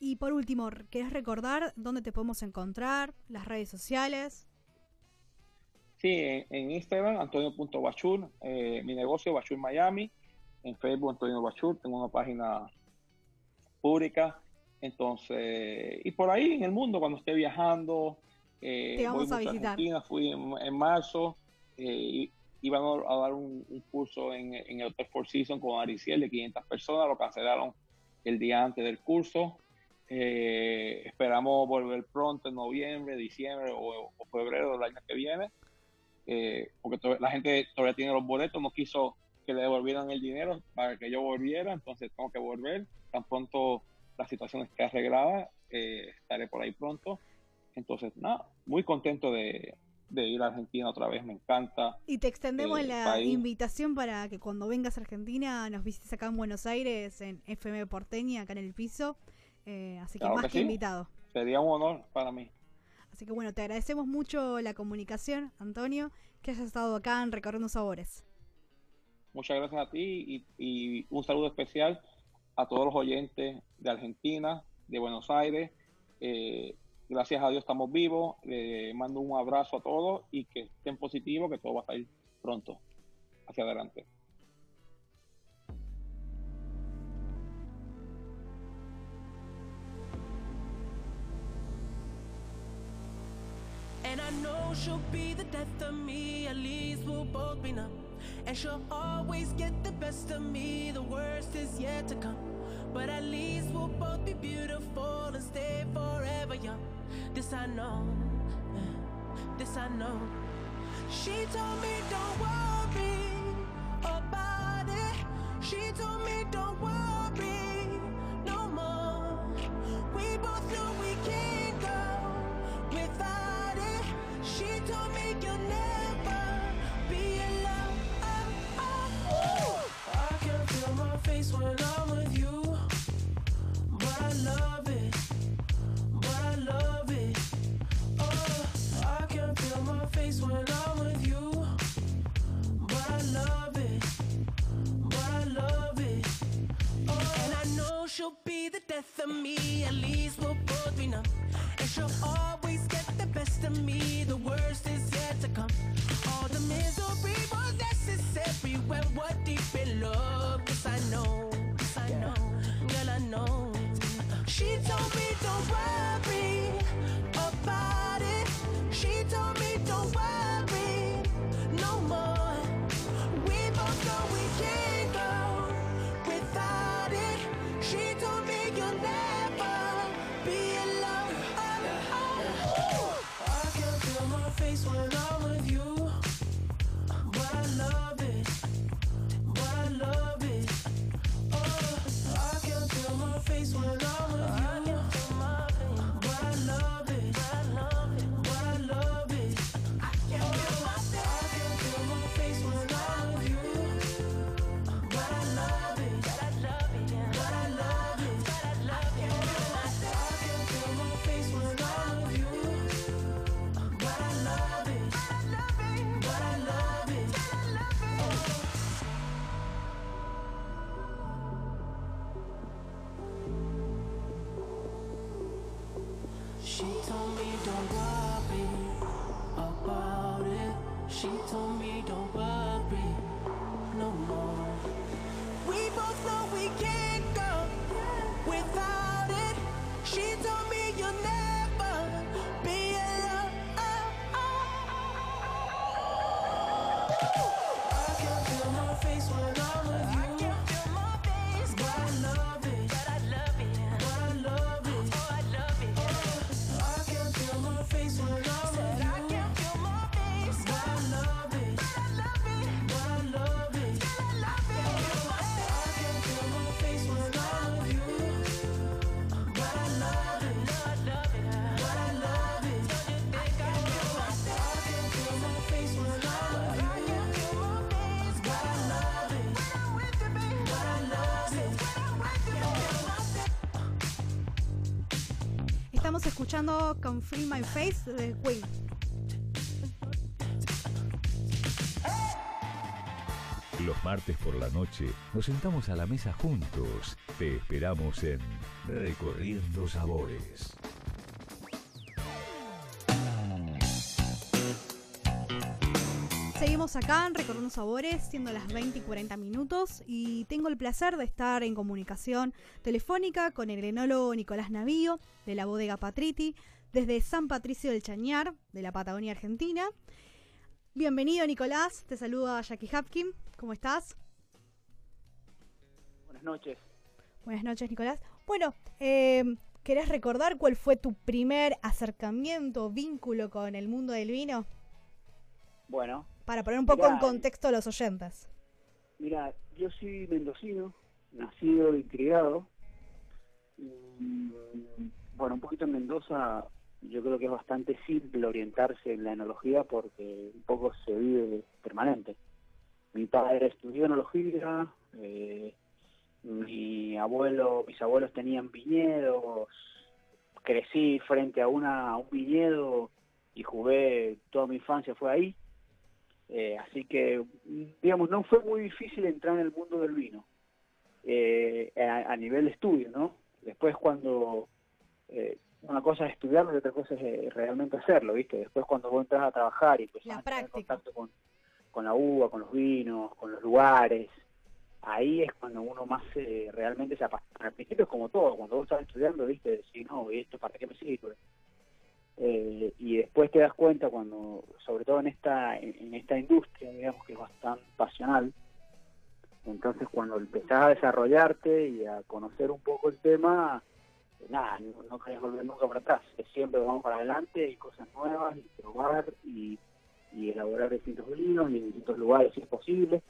Y por último, ¿quieres recordar dónde te podemos encontrar? Las redes sociales. Sí, en, Instagram, antonio.bachur, eh, mi negocio, Bachur Miami en Facebook Antonio Bachur, tengo una página pública. Entonces, y por ahí en el mundo, cuando esté viajando, eh, Te vamos a visitar. Argentina, fui en, marzo, eh, iban a dar un, curso en, el Hotel Four Seasons con Ariciel de 500 personas, lo cancelaron el día antes del curso. Eh, esperamos volver pronto en noviembre, diciembre o, febrero del año que viene, eh, porque la gente todavía tiene los boletos, no quiso que le devolvieran el dinero para que yo volviera, entonces tengo que volver. Tan pronto la situación esté arreglada, eh, estaré por ahí pronto. Entonces, nada, muy contento de, ir a Argentina otra vez, me encanta. Y te extendemos eh, la invitación para que cuando vengas a Argentina nos visites acá en Buenos Aires, en FM Porteña, acá en el piso. Eh, así que más que, invitado. Sería un honor para mí. Así que bueno, te agradecemos mucho la comunicación, Antonio, que hayas estado acá en Recorriendo Sabores. Muchas gracias a ti y, un saludo especial a todos los oyentes de Argentina, de Buenos Aires. Eh, gracias a Dios estamos vivos. Le mando un abrazo a todos y que estén positivos, que todo va a salir pronto hacia adelante. And I know she'll be the death of me, at least we'll both be numb. And she'll always get the best of me, the worst is yet to come. But at least we'll both be beautiful and stay forever young. This I know, this I know. She told me don't worry about it. She told me don't worry no more. We both know we can't go without it. She told me you'll never be alone. I can feel my face when I'm with you, but I love she'll be the death of me. At least we'll both be numb. And she'll always get the best of me. The worst is yet to come. All the misery was necessary when we're deep in love. Yes, I know. Yes, I know. Estamos escuchando con Free My Face de Queen. Los martes por la noche nos sentamos a la mesa juntos. Te esperamos en Recorriendo Sabores. Seguimos acá en Recorriendo Sabores, siendo las 20 y 40 minutos, y tengo el placer de estar en comunicación telefónica con el enólogo Nicolás Navío, de la bodega Patriti, desde San Patricio del Chañar, de la Patagonia Argentina. Bienvenido, Nicolás. Te saluda Jackie Hapkin. ¿Cómo estás? Buenas noches. Buenas noches, Nicolás. Bueno, eh, ¿querés recordar cuál fue tu primer acercamiento, vínculo con el mundo del vino? Bueno, Para poner un poco Mirá, en contexto a los oyentes. mira, yo soy mendocino, nacido y criado. Y, bueno, un poquito en Mendoza, yo creo que es bastante simple orientarse en la enología porque un poco se vive permanente. Mi padre estudió enología, eh, mi abuelo, mis abuelos tenían viñedos, crecí frente a una a un viñedo y jugué toda mi infancia fue ahí. Eh, así que, digamos, no fue muy difícil entrar en el mundo del vino eh, a, a nivel de estudio, ¿no? Después cuando eh, una cosa es estudiarlo y otra cosa es eh, realmente hacerlo, ¿viste? Después cuando vos entras a trabajar y empezás a tener contacto con, con la uva, con los vinos, con los lugares, ahí es cuando uno más eh, realmente se apasiona. Al principio es como todo, cuando vos estás estudiando, ¿viste? Decís, no, ¿y esto para qué me sirve? Eh, y después te das cuenta cuando, sobre todo en esta, en, esta industria, digamos que es bastante pasional, entonces cuando empezás a desarrollarte y a conocer un poco el tema, nada, no, no querés volver nunca para atrás, siempre vamos para adelante y cosas nuevas y probar y, y elaborar distintos vinos y en distintos lugares si es posible.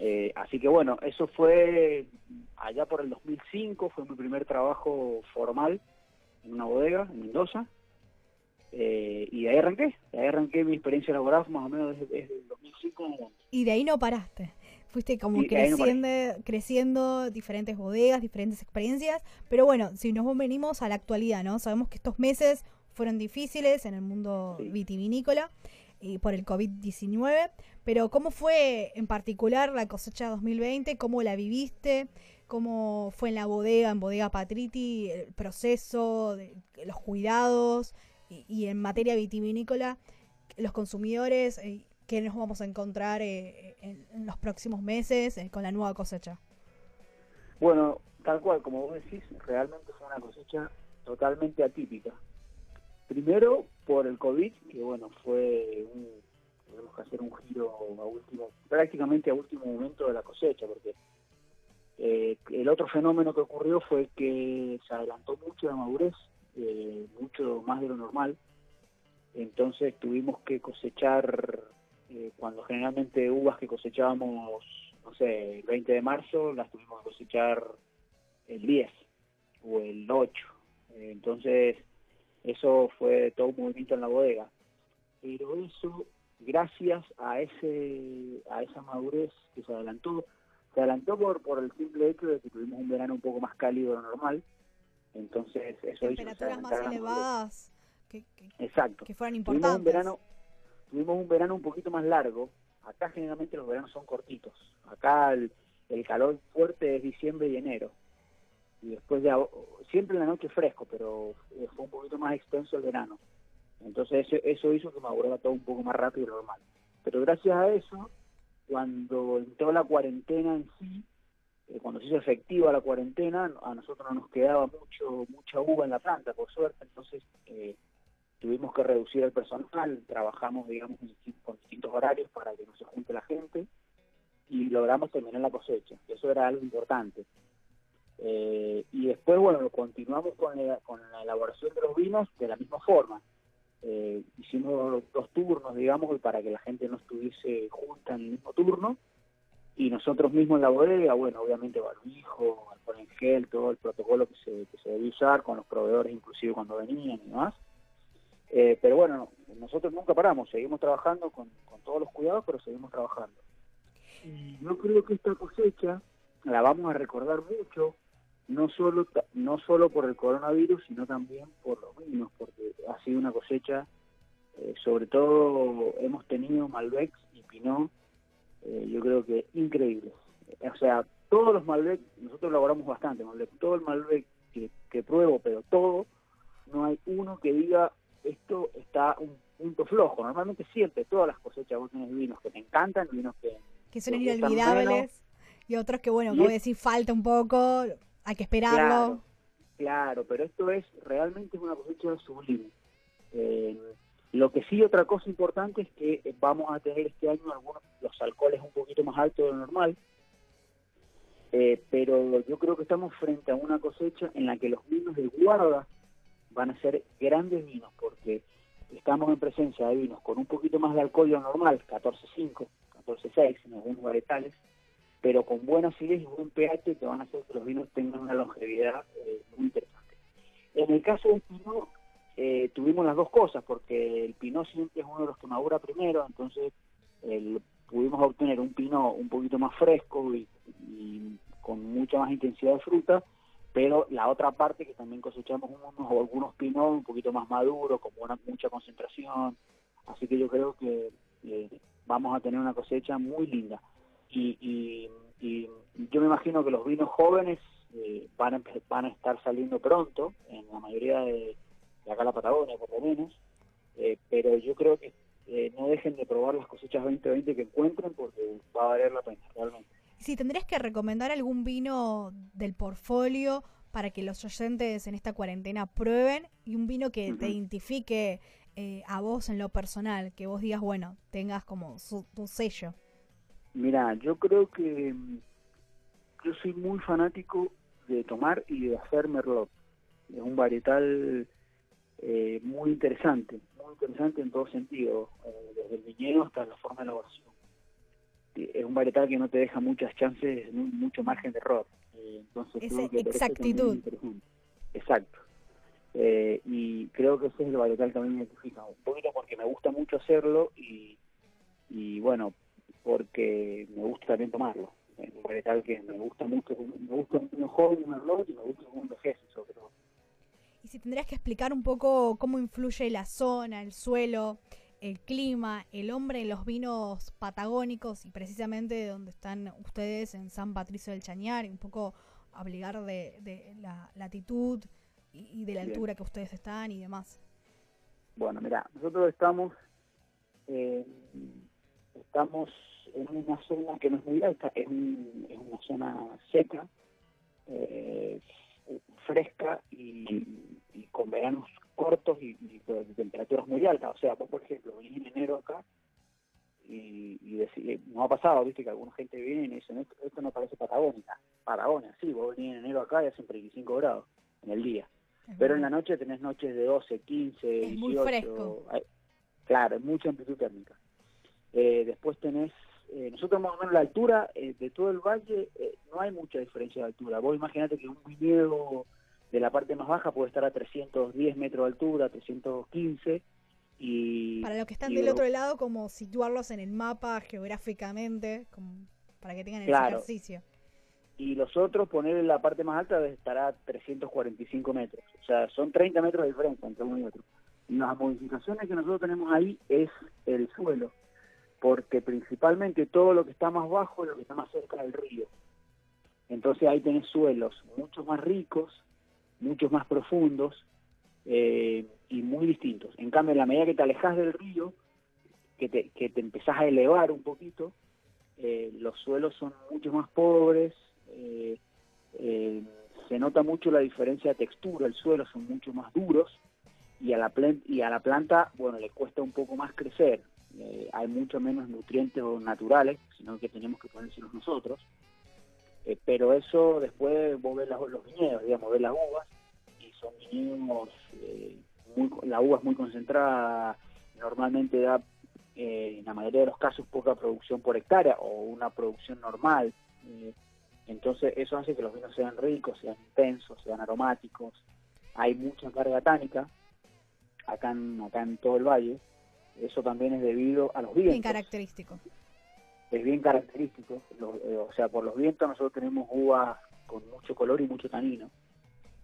Eh, así que bueno, eso fue allá por el 2005, fue mi primer trabajo formal en una bodega en Mendoza. Eh, y de ahí arranqué, de ahí arranqué mi experiencia laboral más o menos desde, desde el 2005 en adelante. Y de ahí no paraste. Fuiste como ahí no creciendo, creciendo diferentes bodegas, diferentes experiencias. Pero bueno, si nos venimos a la actualidad, ¿no? Sabemos que estos meses fueron difíciles en el mundo Sí. vitivinícola y por el COVID-19. Pero ¿cómo fue en particular la cosecha 2020? ¿Cómo la viviste? ¿Cómo fue en la bodega, en Bodega Patriti, el proceso, de- los cuidados? Y, en materia vitivinícola, los consumidores, eh, ¿qué nos vamos a encontrar eh, en, los próximos meses eh, con la nueva cosecha? Bueno, tal cual, como vos decís, realmente fue una cosecha totalmente atípica. Primero por el COVID, que bueno, fue un, tuvimos que hacer un giro a último, prácticamente a último momento de la cosecha, porque eh, el otro fenómeno que ocurrió fue que se adelantó mucho la madurez, eh, mucho más de lo normal, entonces tuvimos que cosechar, eh, cuando generalmente uvas que cosechábamos, no sé, el 20 de marzo, las tuvimos que cosechar el 10 o el 8. Eh, entonces, eso fue todo un movimiento en la bodega. Pero eso, gracias a ese a esa madurez que se adelantó, se adelantó por, por el simple hecho de que tuvimos un verano un poco más cálido de lo normal. Entonces, eso hizo Temperaturas más la madurez. elevadas que, que- Exacto. que fueran Tuvimos importantes. un verano tuvimos un verano un poquito más largo acá generalmente los veranos son cortitos acá el, el calor fuerte es diciembre y enero y después de siempre en la noche fresco pero eh, fue un poquito más extenso el verano entonces eso, eso hizo que madurara todo un poco más rápido lo normal pero gracias a eso cuando entró la cuarentena en sí eh, cuando se hizo efectiva la cuarentena a nosotros no nos quedaba mucho mucha uva en la planta por suerte entonces eh, tuvimos que reducir el personal, trabajamos, digamos, con distintos horarios para que no se junte la gente y logramos terminar la cosecha. Eso era algo importante. Eh, y después, bueno, continuamos con la, con la elaboración de los vinos de la misma forma. Eh, hicimos dos turnos, digamos, para que la gente no estuviese junta en el mismo turno. Y nosotros mismos en la bodega, bueno, obviamente barbijo, alcohol en gel, todo el protocolo que se, que debía usar con los proveedores, inclusive cuando venían y demás. Eh, pero bueno, nosotros nunca paramos, seguimos trabajando con, con todos los cuidados, pero seguimos trabajando. Y yo creo que esta cosecha la vamos a recordar mucho, no solo no solo por el coronavirus, sino también por los vinos, porque ha sido una cosecha, eh, sobre todo hemos tenido Malbec y Pinot, eh, yo creo que increíbles. O sea, todos los Malbec, nosotros elaboramos bastante Malbec, todo el Malbec que, que pruebo, pero todo, no hay uno que diga esto está un punto flojo. Normalmente siempre, todas las cosechas vos tenés vinos que te encantan, vinos que que son inolvidables y otros que, bueno, como decir, falta un poco, hay que esperarlo. Claro, pero esto es realmente una cosecha sublime. Eh, lo que sí, otra cosa importante es que vamos a tener este año algunos los alcoholes un poquito más altos de lo normal, eh, pero yo creo que estamos frente a una cosecha en la que los vinos de guarda van a ser grandes vinos, porque estamos en presencia de vinos con un poquito más de alcohol de lo normal, 14.5, 14.6 en algunos varietales, pero con buena acidez y buen pH que van a hacer que los vinos tengan una longevidad eh, muy interesante. En el caso del Pinot, eh, tuvimos las dos cosas, porque el Pinot siempre es uno de los que madura primero, entonces pudimos obtener un Pinot un poquito más fresco y, con mucha más intensidad de fruta, pero la otra parte que también cosechamos unos o algunos Pinot un poquito más maduros, con mucha concentración, así que yo creo que eh, vamos a tener una cosecha muy linda y, y, y yo me imagino que los vinos jóvenes eh, van, a, van a estar saliendo pronto, en la mayoría de, de acá la Patagonia por lo menos, eh, pero yo creo que eh, no dejen de probar las cosechas 2020 que encuentren porque va a valer la pena, realmente. Si tendrías que recomendar algún vino del portfolio para que los oyentes en esta cuarentena prueben y un vino que te identifique eh, a vos en lo personal, que vos digas, bueno, tengas como su- tu sello. Mira, yo creo que mm, yo soy muy fanático de tomar y de hacer merlot. Es un varietal eh, muy interesante, muy interesante en todo sentido, eh, desde el viñedo hasta la forma de elaboración. Es un varietal que no te deja muchas chances, mu- mucho margen de error. Eh, entonces Esa que exactitud. Exacto. Eh, y creo que ese es el varietal que a mí me identifica un poquito porque me gusta mucho hacerlo y, y bueno, porque me gusta también tomarlo. Es un varietal que me gusta mucho, me gusta un joven, un merlot y me gusta un sobre todo. Y si tendrías que explicar un poco cómo influye la zona, el suelo, el clima, el hombre en los vinos patagónicos y precisamente donde están ustedes en San Patricio del Chañar, y un poco obligar de, de la latitud y, y de la Bien. altura que ustedes están y demás. Bueno, mira, nosotros estamos eh, estamos en una zona que no es muy alta, es, un- es una zona seca, eh, fresca y, y con veranos cortos y, y temperaturas muy altas. O sea, vos, por ejemplo, venís en enero acá y, y deci- no ha pasado, viste, que alguna gente viene y dice, esto, esto no parece Patagónica. Patagonia, sí, vos venís en enero acá y hacen 35 grados en el día. Pero en la noche tenés noches de 12, 15, Es muy 18. fresco. hay- claro, mucha amplitud térmica. Eh, después tenés, eh, nosotros más o menos la altura eh, de todo el valle, eh, no hay mucha diferencia de altura. Vos imaginate que un viñedo de la parte más baja puede estar a 310 metros de altura, 315, y... Para los que están y del de- otro lado, como situarlos en el mapa geográficamente, como para que tengan Claro. ejercicio. y los otros poner en la parte más alta estará a 345 metros. O sea, son 30 metros de diferencia entre uno y otro. Las modificaciones que nosotros tenemos ahí es el suelo, porque principalmente todo lo que está más bajo es lo que está más cerca del río. Entonces ahí tenés suelos mucho más ricos, muchos más profundos eh, y muy distintos. En cambio, en la medida que te alejas del río, que te, que te empezás a elevar un poquito, eh, los suelos son mucho más pobres, eh, se nota mucho la diferencia de textura, el suelo son mucho más duros y a la, y a la planta, bueno, le cuesta un poco más crecer, eh, hay mucho menos nutrientes naturales, sino que tenemos que ponérselos nosotros, Eh, pero eso después vos ves los viñedos, digamos, ves las uvas, y son viñedos, eh, muy, la uva es muy concentrada, normalmente da eh, en la mayoría de los casos poca producción por hectárea o una producción normal. Eh, entonces eso hace que los vinos sean ricos, sean intensos, sean aromáticos. Hay mucha carga tánica acá en, acá en todo el valle. Eso también es debido a los vientos Bien característico. es bien característico. Lo- eh, o sea, por los vientos nosotros tenemos uvas con mucho color y mucho tanino.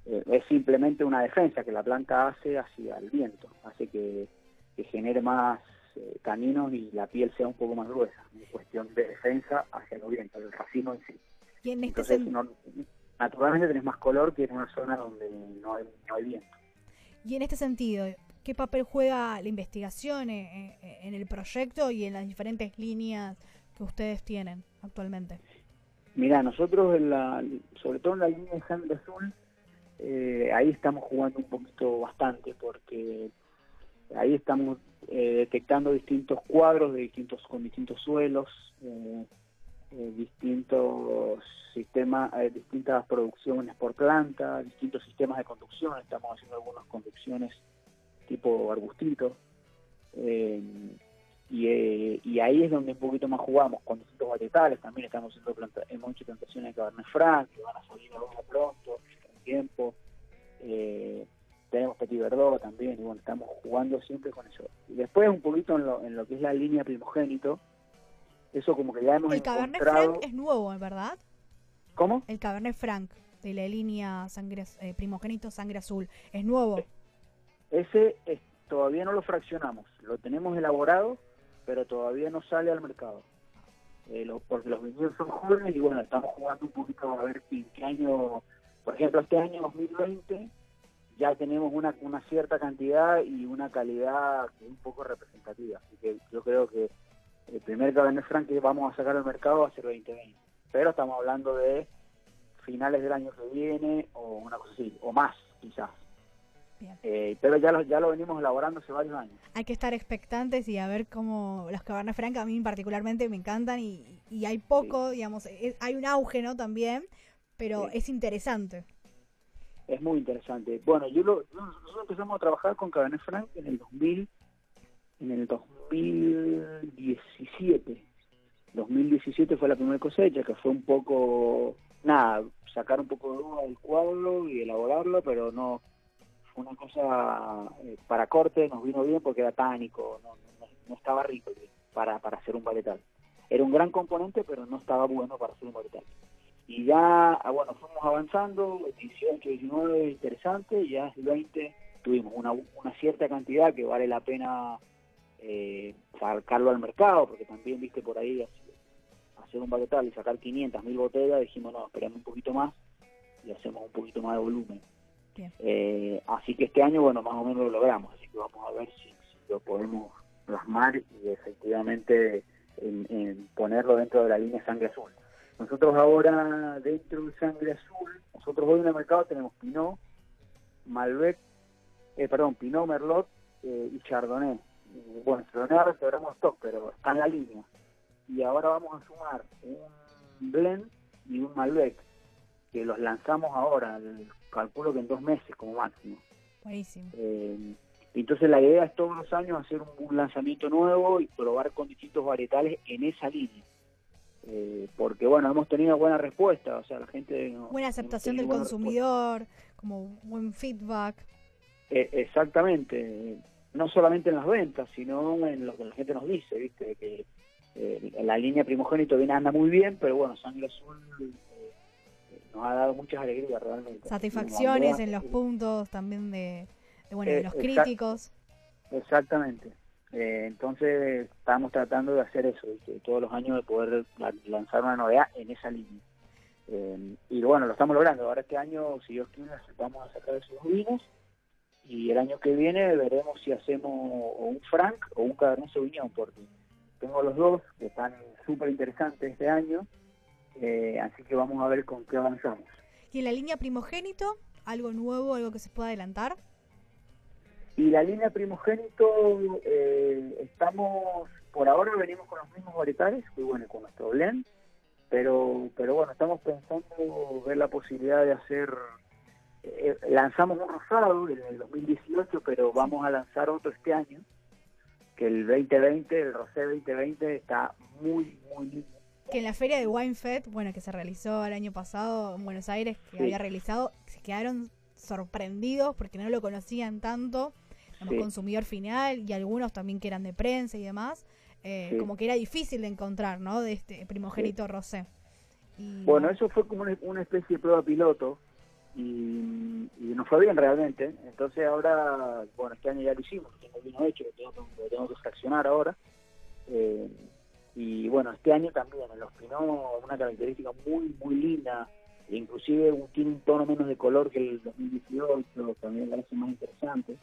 Eh, es simplemente una defensa que la planta hace hacia el viento, hace que, que genere más eh, taninos y la piel sea un poco más gruesa. Es cuestión de defensa hacia los vientos, el racimo en sí. Y en este Entonces, no- naturalmente tenés más color que en una zona donde no hay, no hay viento. Y en este sentido, ¿qué papel juega la investigación eh, eh, en el proyecto y en las diferentes líneas que ustedes tienen actualmente? Mira, nosotros, en la, sobre todo en la línea de sangre azul, eh, ahí estamos jugando un poquito bastante porque ahí estamos eh, detectando distintos cuadros de distintos con distintos suelos, eh, eh, distintos sistemas, eh, distintas producciones por planta, distintos sistemas de conducción. Estamos haciendo algunas conducciones tipo arbustito. eh, y, eh, y ahí es donde un poquito más jugamos con distintos varietales. También estamos haciendo planta, hemos hecho plantaciones de Cabernet Franc, que van a salir ahora pronto, en tiempo. Eh, tenemos Petit Verdot también, y bueno, estamos jugando siempre con eso. Y después un poquito en lo, en lo que es la línea primogénito, eso como que ya hemos El Cabernet encontrado... Franc es nuevo, ¿verdad? ¿Cómo? El Cabernet Franc de la línea sangre, eh, primogénito sangre azul es nuevo. Ese es- todavía no lo fraccionamos, lo tenemos elaborado, pero todavía no sale al mercado. Eh, porque los viñedos son jóvenes y bueno, estamos jugando un poquito a ver qué año por ejemplo, este año 2020 ya tenemos una, una cierta cantidad y una calidad un poco representativa. Así que yo creo que el primer Cabernet Franc que vamos a sacar al mercado va a ser 2020. Pero estamos hablando de finales del año que viene o una cosa así, o más quizás. Eh, pero ya lo, ya lo venimos elaborando hace varios años. Hay que estar expectantes y a ver cómo los Cabernet Franc a mí particularmente me encantan y, y hay poco, digamos, es- hay un auge, ¿no? También, pero Sí. es interesante. Es muy interesante. Bueno, yo lo, nosotros empezamos a trabajar con Cabernet Franc en el 2000, en el 2017. 2017 fue la primera cosecha, que fue un poco, nada, sacar un poco de uva del cuadro y elaborarlo, pero no, eh, para corte, nos vino bien porque era tánico, no, no, no estaba rico para, para hacer un varietal. Era un gran componente, pero no estaba bueno para hacer un varietal. Y ya, ah, bueno, fuimos avanzando, 18, 19, interesante, ya el 20 tuvimos una, una cierta cantidad que vale la pena eh, sacarlo al mercado, porque también, viste, por ahí hacer- un varietal y sacar 500, 1000 botellas, dijimos, no, esperamos un poquito más y hacemos un poquito más de volumen. Eh, así que este año, bueno, más o menos lo logramos, así que vamos a ver si, si lo podemos plasmar y efectivamente en- en ponerlo dentro de la línea sangre azul. Nosotros ahora, dentro de Sangre Azul, nosotros hoy en el mercado tenemos Pinot, Malbec, eh, perdón, Pinot, Merlot eh, y Chardonnay. Eh, bueno, Chardonnay ahora quebramos stock, pero está en la línea. Y ahora vamos a sumar un blend y un Malbec, que los lanzamos ahora, el- calculo que en dos meses como máximo. Buenísimo. Eh, entonces la idea es todos los años hacer un, un lanzamiento nuevo y probar con distintos varietales en esa línea. Eh, porque bueno, hemos tenido buena respuesta, o sea, la gente... no- Buena aceptación del buena respuesta. consumidor, como buen feedback. Eh, exactamente, no solamente en las ventas, sino en lo que la gente nos dice, ¿viste? Que eh, la línea primogénito viene anda muy bien, pero bueno, Sangre Azul nos ha dado muchas alegrías realmente. Satisfacciones en los puntos también de, de, bueno, de Eh, los críticos. Exactamente. Eh, entonces estamos tratando de hacer eso, ¿viste? todos los años de poder la- lanzar una novedad en esa línea. Eh, y bueno, lo estamos logrando. Ahora este año, si Dios quiere, vamos a sacar esos vinos y el año que viene veremos si hacemos o un Frank o un Cabernet Sauvignon, porque tengo los dos que están súper interesantes este año, eh, así que vamos a ver con qué avanzamos. Y en la línea primogénito, algo nuevo, algo que se pueda adelantar. Y la línea primogénito, eh, estamos, por ahora venimos con los mismos varietales, que bueno, con nuestro blend, pero, pero bueno, estamos pensando ver la posibilidad de hacer, eh, lanzamos un rosado en el 2018, pero vamos a lanzar otro este año, que el 2020, el Rosé 2020 está muy, muy lindo. Que en la feria de WineFed, bueno, que se realizó el año pasado en Buenos Aires, que Sí. había realizado, se quedaron sorprendidos porque no lo conocían tanto como Sí. consumidor final y algunos también que eran de prensa y demás. eh, Sí. Como que era difícil de encontrar, ¿no? De este primogénito rosé. Y- Bueno, eso fue como una, especie de prueba piloto y, y nos fue bien realmente. Entonces ahora, bueno, este año ya lo hicimos, tengo el vino hecho, lo tengo, que- lo tengo que fraccionar ahora. Eh, y bueno, este año también en los Pinot una característica muy, muy linda, e inclusive tiene un tono menos de color que el 2018, también lo hace más interesante.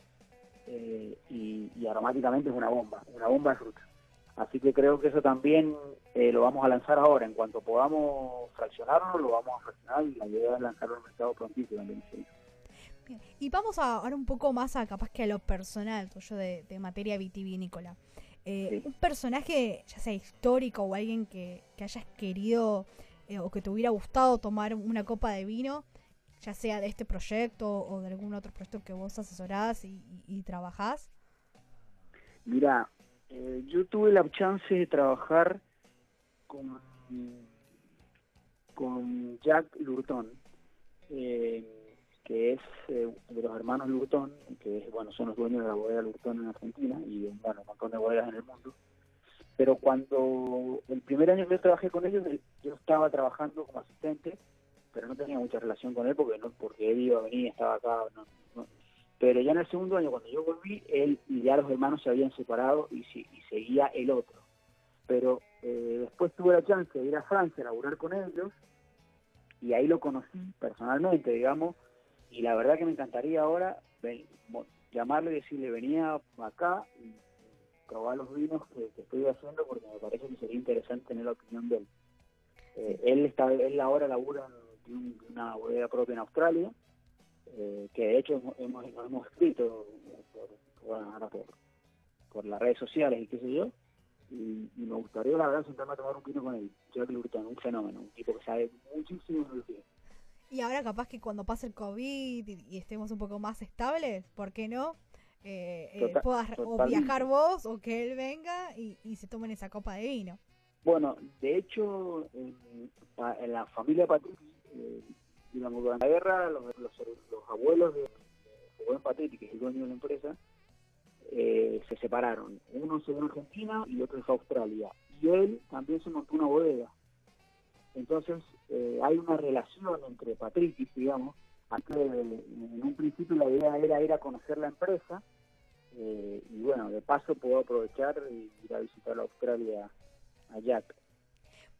Eh, y, aromáticamente es una bomba, una bomba de fruta. Así que creo que eso también eh, lo vamos a lanzar ahora. En cuanto podamos fraccionarlo, lo vamos a fraccionar y la idea es lanzarlo al mercado prontito también. Bien. Y vamos a ahora un poco más a capaz que a lo personal tuyo de, de materia vitivinícola. Eh. Un personaje, ya sea histórico o alguien que, que hayas querido eh, o que te hubiera gustado tomar una copa de vino, ya sea de este proyecto o de algún otro proyecto que vos asesorás y, y- y trabajás. Mira, eh, yo tuve la chance de trabajar con, con Jack Lurton, eh, que es eh, de los hermanos Lurton, que bueno, son los dueños de la bodega Lurton en Argentina y bueno, un montón de bodegas en el mundo. Pero cuando el primer año que yo trabajé con ellos, eh, yo estaba trabajando como asistente, pero no tenía mucha relación con él porque no porque él iba, venía, estaba acá. no- no. Pero ya en el segundo año, cuando yo volví, él y ya los hermanos se habían separado y, si- y seguía el otro. Pero eh, después tuve la chance de ir a Francia a laburar con ellos y ahí lo conocí personalmente, digamos, y la verdad que me encantaría ahora ven- llamarle y decirle, venía acá y probar los vinos que, que estoy haciendo porque me parece que sería interesante tener la opinión de él. Eh, él está él ahora labura un- una bodega propia en Australia, eh, que de hecho hemos, hemos, escrito por, por- ahora por, por las redes sociales y qué sé yo, y, y me gustaría la verdad sentarme a tomar un vino con él. Jacques Lurton, un fenómeno, un tipo que sabe muchísimo de lo que es. Y ahora capaz que cuando pase el COVID y, y estemos un poco más estables, ¿por qué no? Eh, eh, Total- puedas o viajar vos o que él venga y, y se tomen esa copa de vino. Bueno, de hecho, en, la familia Patrici, eh, digamos, durante la guerra, los, los, los abuelos de, de Rubén que es el dueño de la empresa, eh, se separaron. Uno se fue a Argentina y otro se fue a Australia. Y él también se montó una bodega. Entonces, eh, hay una relación entre Patrici, digamos, antes de- en un principio la idea era ir a conocer la empresa, eh, y bueno, de paso puedo aprovechar y ir a visitar a Australia a Jack.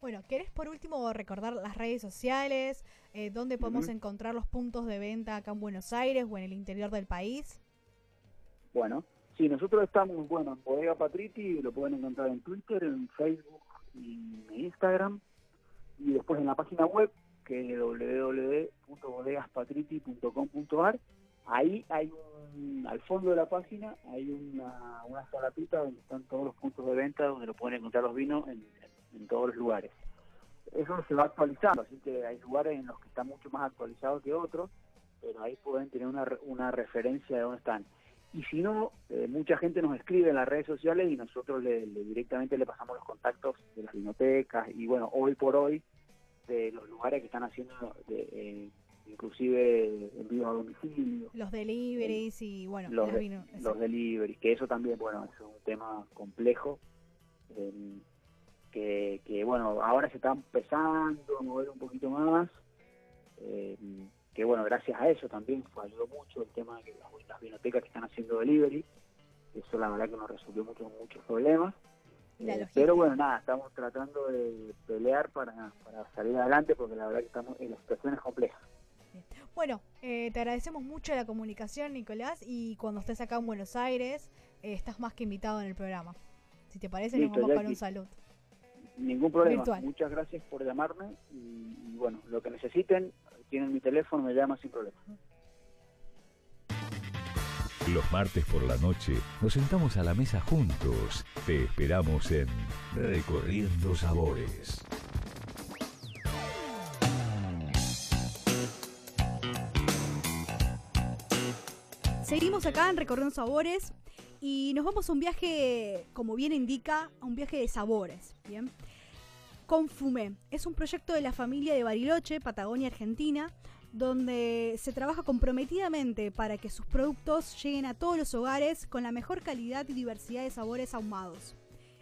Bueno, ¿querés por último recordar las redes sociales? Eh, ¿Dónde podemos encontrar los puntos de venta acá en Buenos Aires o en el interior del país? Bueno, sí, nosotros estamos, bueno, en Bodega Patriti, lo pueden encontrar en Twitter, en Facebook y en Instagram, y después en la página web, que es www.bodegaspatriti.com.ar, ahí hay un, al fondo de la página, hay una, una salatita donde están todos los puntos de venta, donde lo pueden encontrar los vinos en, todos los lugares. Eso se va actualizando, así que hay lugares en los que están mucho más actualizados que otros, pero ahí pueden tener una, una referencia de dónde están. Y si no, eh, mucha gente nos escribe en las redes sociales y nosotros le- directamente le pasamos los contactos de las vinotecas y bueno, hoy por hoy de los lugares que están haciendo de, eh, inclusive envíos a domicilio, Los deliveries y bueno, los, las de- vino- los delivery, que eso también, bueno, es un tema complejo, eh, que, que, bueno, ahora se está empezando a mover un poquito más, eh, que bueno, gracias a eso también fue- ayudó mucho el tema de que las, las vinotecas que están haciendo delivery, eso la verdad que nos resolvió muchos muchos problemas. Eh, pero bueno, nada, estamos tratando de pelear para, para salir adelante porque la verdad que estamos en la situación es compleja. Bueno, eh, te agradecemos mucho la comunicación, Nicolás, y cuando estés acá en Buenos Aires, eh, estás más que invitado en el programa. Si te parece, Listo, nos vamos con un salud. Ningún problema. Virtual. Muchas gracias por llamarme y, y bueno, lo que necesiten, tienen mi teléfono, me llaman sin problema. Los martes por la noche nos sentamos a la mesa juntos. Te esperamos en Recorriendo Sabores. Seguimos acá en Recorriendo Sabores y nos vamos a un viaje, como bien indica, a un viaje de sabores. Bien. Confumé es un proyecto de la familia de Bariloche, Patagonia, Argentina, donde se trabaja comprometidamente para que sus productos lleguen a todos los hogares con la mejor calidad y diversidad de sabores ahumados.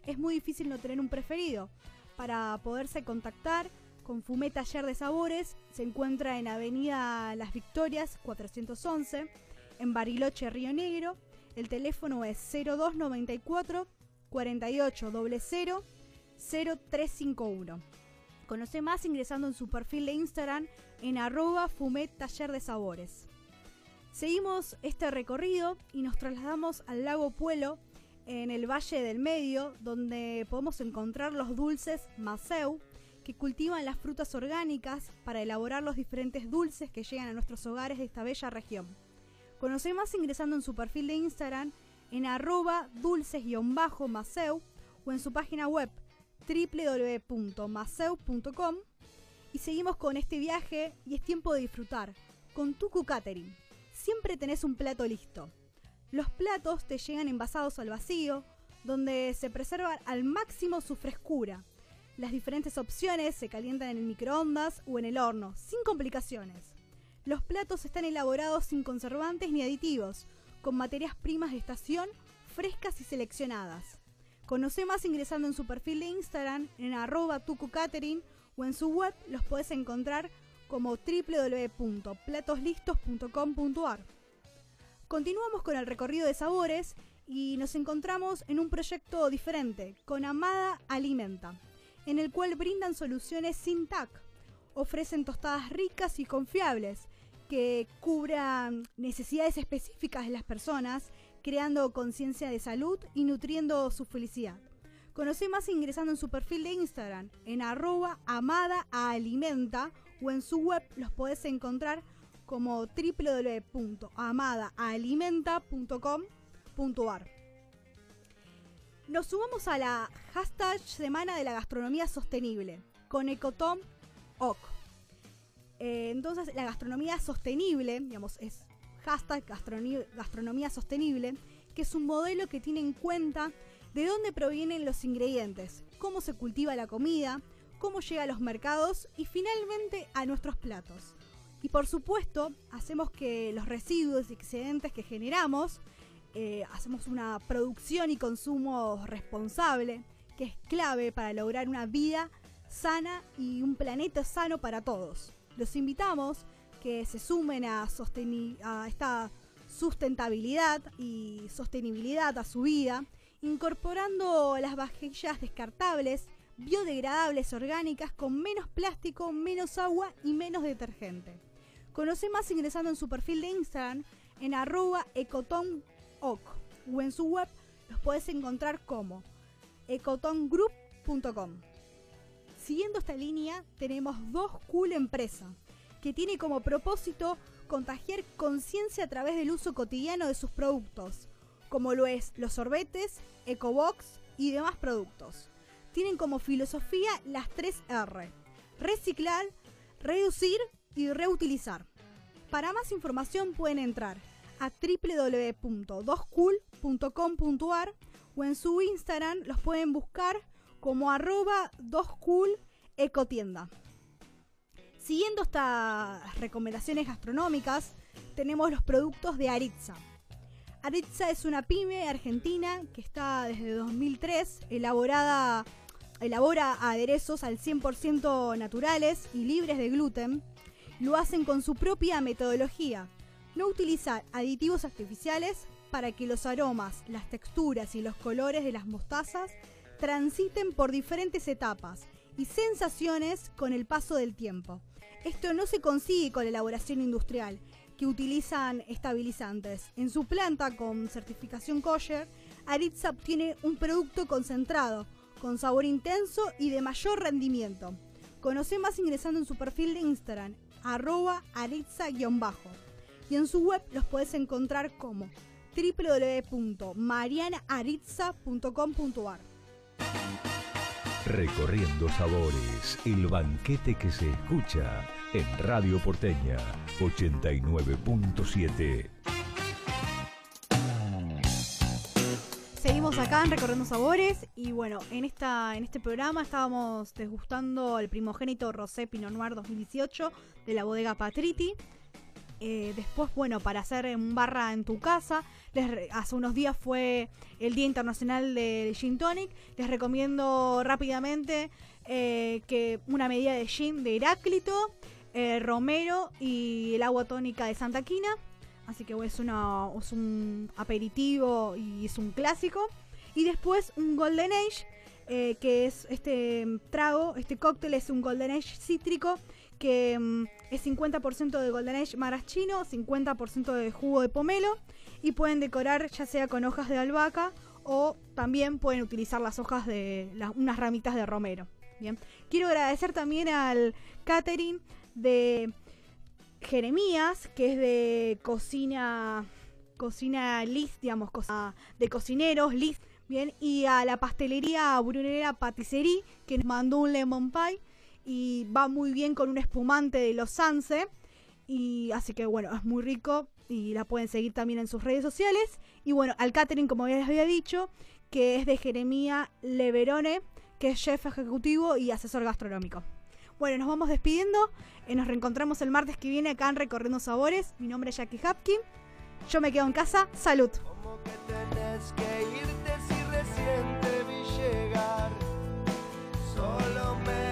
Es muy difícil no tener un preferido. Para poderse contactar, Confumé Taller de Sabores se encuentra en Avenida Las Victorias 411, en Bariloche, Río Negro. El teléfono es 0294 4800 0351. Conoce más ingresando en su perfil de Instagram en arroba fumet taller de sabores. Seguimos este recorrido y nos trasladamos al lago Puelo en el Valle del Medio, donde podemos encontrar los dulces Maceu, que cultivan las frutas orgánicas para elaborar los diferentes dulces que llegan a nuestros hogares de esta bella región. Conoce más ingresando en su perfil de Instagram en arroba dulces-maceu o en su página web www.maceu.com y seguimos con este viaje y es tiempo de disfrutar con Tucu Catering. Siempre tenés un plato listo. Los platos te llegan envasados al vacío, donde se preserva al máximo su frescura. Las diferentes opciones se calientan en el microondas o en el horno, sin complicaciones. Los platos están elaborados sin conservantes ni aditivos, con materias primas de estación frescas y seleccionadas. Conoce más ingresando en su perfil de Instagram en arroba tucucatering o en su web los puedes encontrar como www.platoslistos.com.ar. Continuamos con el recorrido de sabores y nos encontramos en un proyecto diferente con Amada Alimenta, en el cual brindan soluciones sin TAC, ofrecen tostadas ricas y confiables que cubran necesidades específicas de las personas, creando conciencia de salud y nutriendo su felicidad. Conoce más ingresando en su perfil de Instagram en arroba amadaalimenta o en su web los podés encontrar como www.amadaalimenta.com.ar. Nos sumamos a la hashtag Semana de la Gastronomía Sostenible con Ecotom OC. Eh, entonces, la gastronomía sostenible, digamos, es hashtag gastronomía sostenible, que es un modelo que tiene en cuenta de dónde provienen los ingredientes, cómo se cultiva la comida, cómo llega a los mercados y finalmente a nuestros platos. Y por supuesto, hacemos que los residuos y excedentes que generamos, eh, hacemos una producción y consumo responsable, que es clave para lograr una vida sana y un planeta sano para todos. Los invitamos que se sumen a, esta sustentabilidad y sostenibilidad a su vida, incorporando las vajillas descartables, biodegradables orgánicas con menos plástico, menos agua y menos detergente. Conoce más ingresando en su perfil de Instagram en arroba ecotonoc o en su web los puedes encontrar como ecotongroup.com. Siguiendo esta línea tenemos dos cool empresa que tiene como propósito contagiar conciencia a través del uso cotidiano de sus productos, como lo es los sorbetes, Ecobox y demás productos. Tienen como filosofía las 3 R, reciclar, reducir y reutilizar. Para más información pueden entrar a www.doscool.com.ar o en su Instagram los pueden buscar como arroba 2cool ecotienda. Siguiendo estas recomendaciones gastronómicas, tenemos los productos de Aritza. Aritza es una pyme argentina que está desde 2003 elaborada, elabora aderezos al 100% naturales y libres de gluten. Lo hacen con su propia metodología. No utilizar aditivos artificiales para que los aromas, las texturas y los colores de las mostazas transiten por diferentes etapas y sensaciones con el paso del tiempo. Esto no se consigue con la elaboración industrial, que utilizan estabilizantes. En su planta con certificación kosher, Aritza obtiene un producto concentrado, con sabor intenso y de mayor rendimiento. Conoce más ingresando en su perfil de Instagram, arroba aritza-bajo. Y en su web los puedes encontrar como www.marianaaritza.com.ar. Recorriendo sabores, el banquete que se escucha en Radio Porteña 89.7. Seguimos acá en Recorriendo Sabores y bueno, en esta en este programa estábamos degustando el primogénito Rosé Pinot Noir 2018 de la bodega Patriti. Eh, después, bueno, para hacer en barra en tu casa, les hace unos días fue el Día Internacional del Gin Tonic. Les recomiendo rápidamente eh, que una medida de gin de Heráclito, eh, Romero y el agua tónica de Santa Quina. Así que es, es un aperitivo y es un clásico. Y después un Golden Age, que es este mm, trago, este cóctel es un Golden Age cítrico que mm, es 50% de Golden Age maraschino, 50% de jugo de pomelo y pueden decorar ya sea con hojas de albahaca o también pueden utilizar las hojas de unas ramitas de romero. Bien, quiero agradecer también al catering de Jeremías, que es de cocina cocina list, digamos, de cocineros list, bien, y a la pastelería Brunera Patisserie que nos mandó un lemon pie y va muy bien con un espumante de los Sanse. Y así que bueno, es muy rico y la pueden seguir también en sus redes sociales. Y bueno, al catering, como ya les había dicho, que es de Jeremía Leverone, que es chef ejecutivo y asesor gastronómico. Bueno, nos vamos despidiendo. Eh, nos reencontramos el martes que viene acá en Recorriendo Sabores. Mi nombre es Jackie Hapkin. Yo me quedo en casa. Salud. Que que irte si vi llegar. Solo me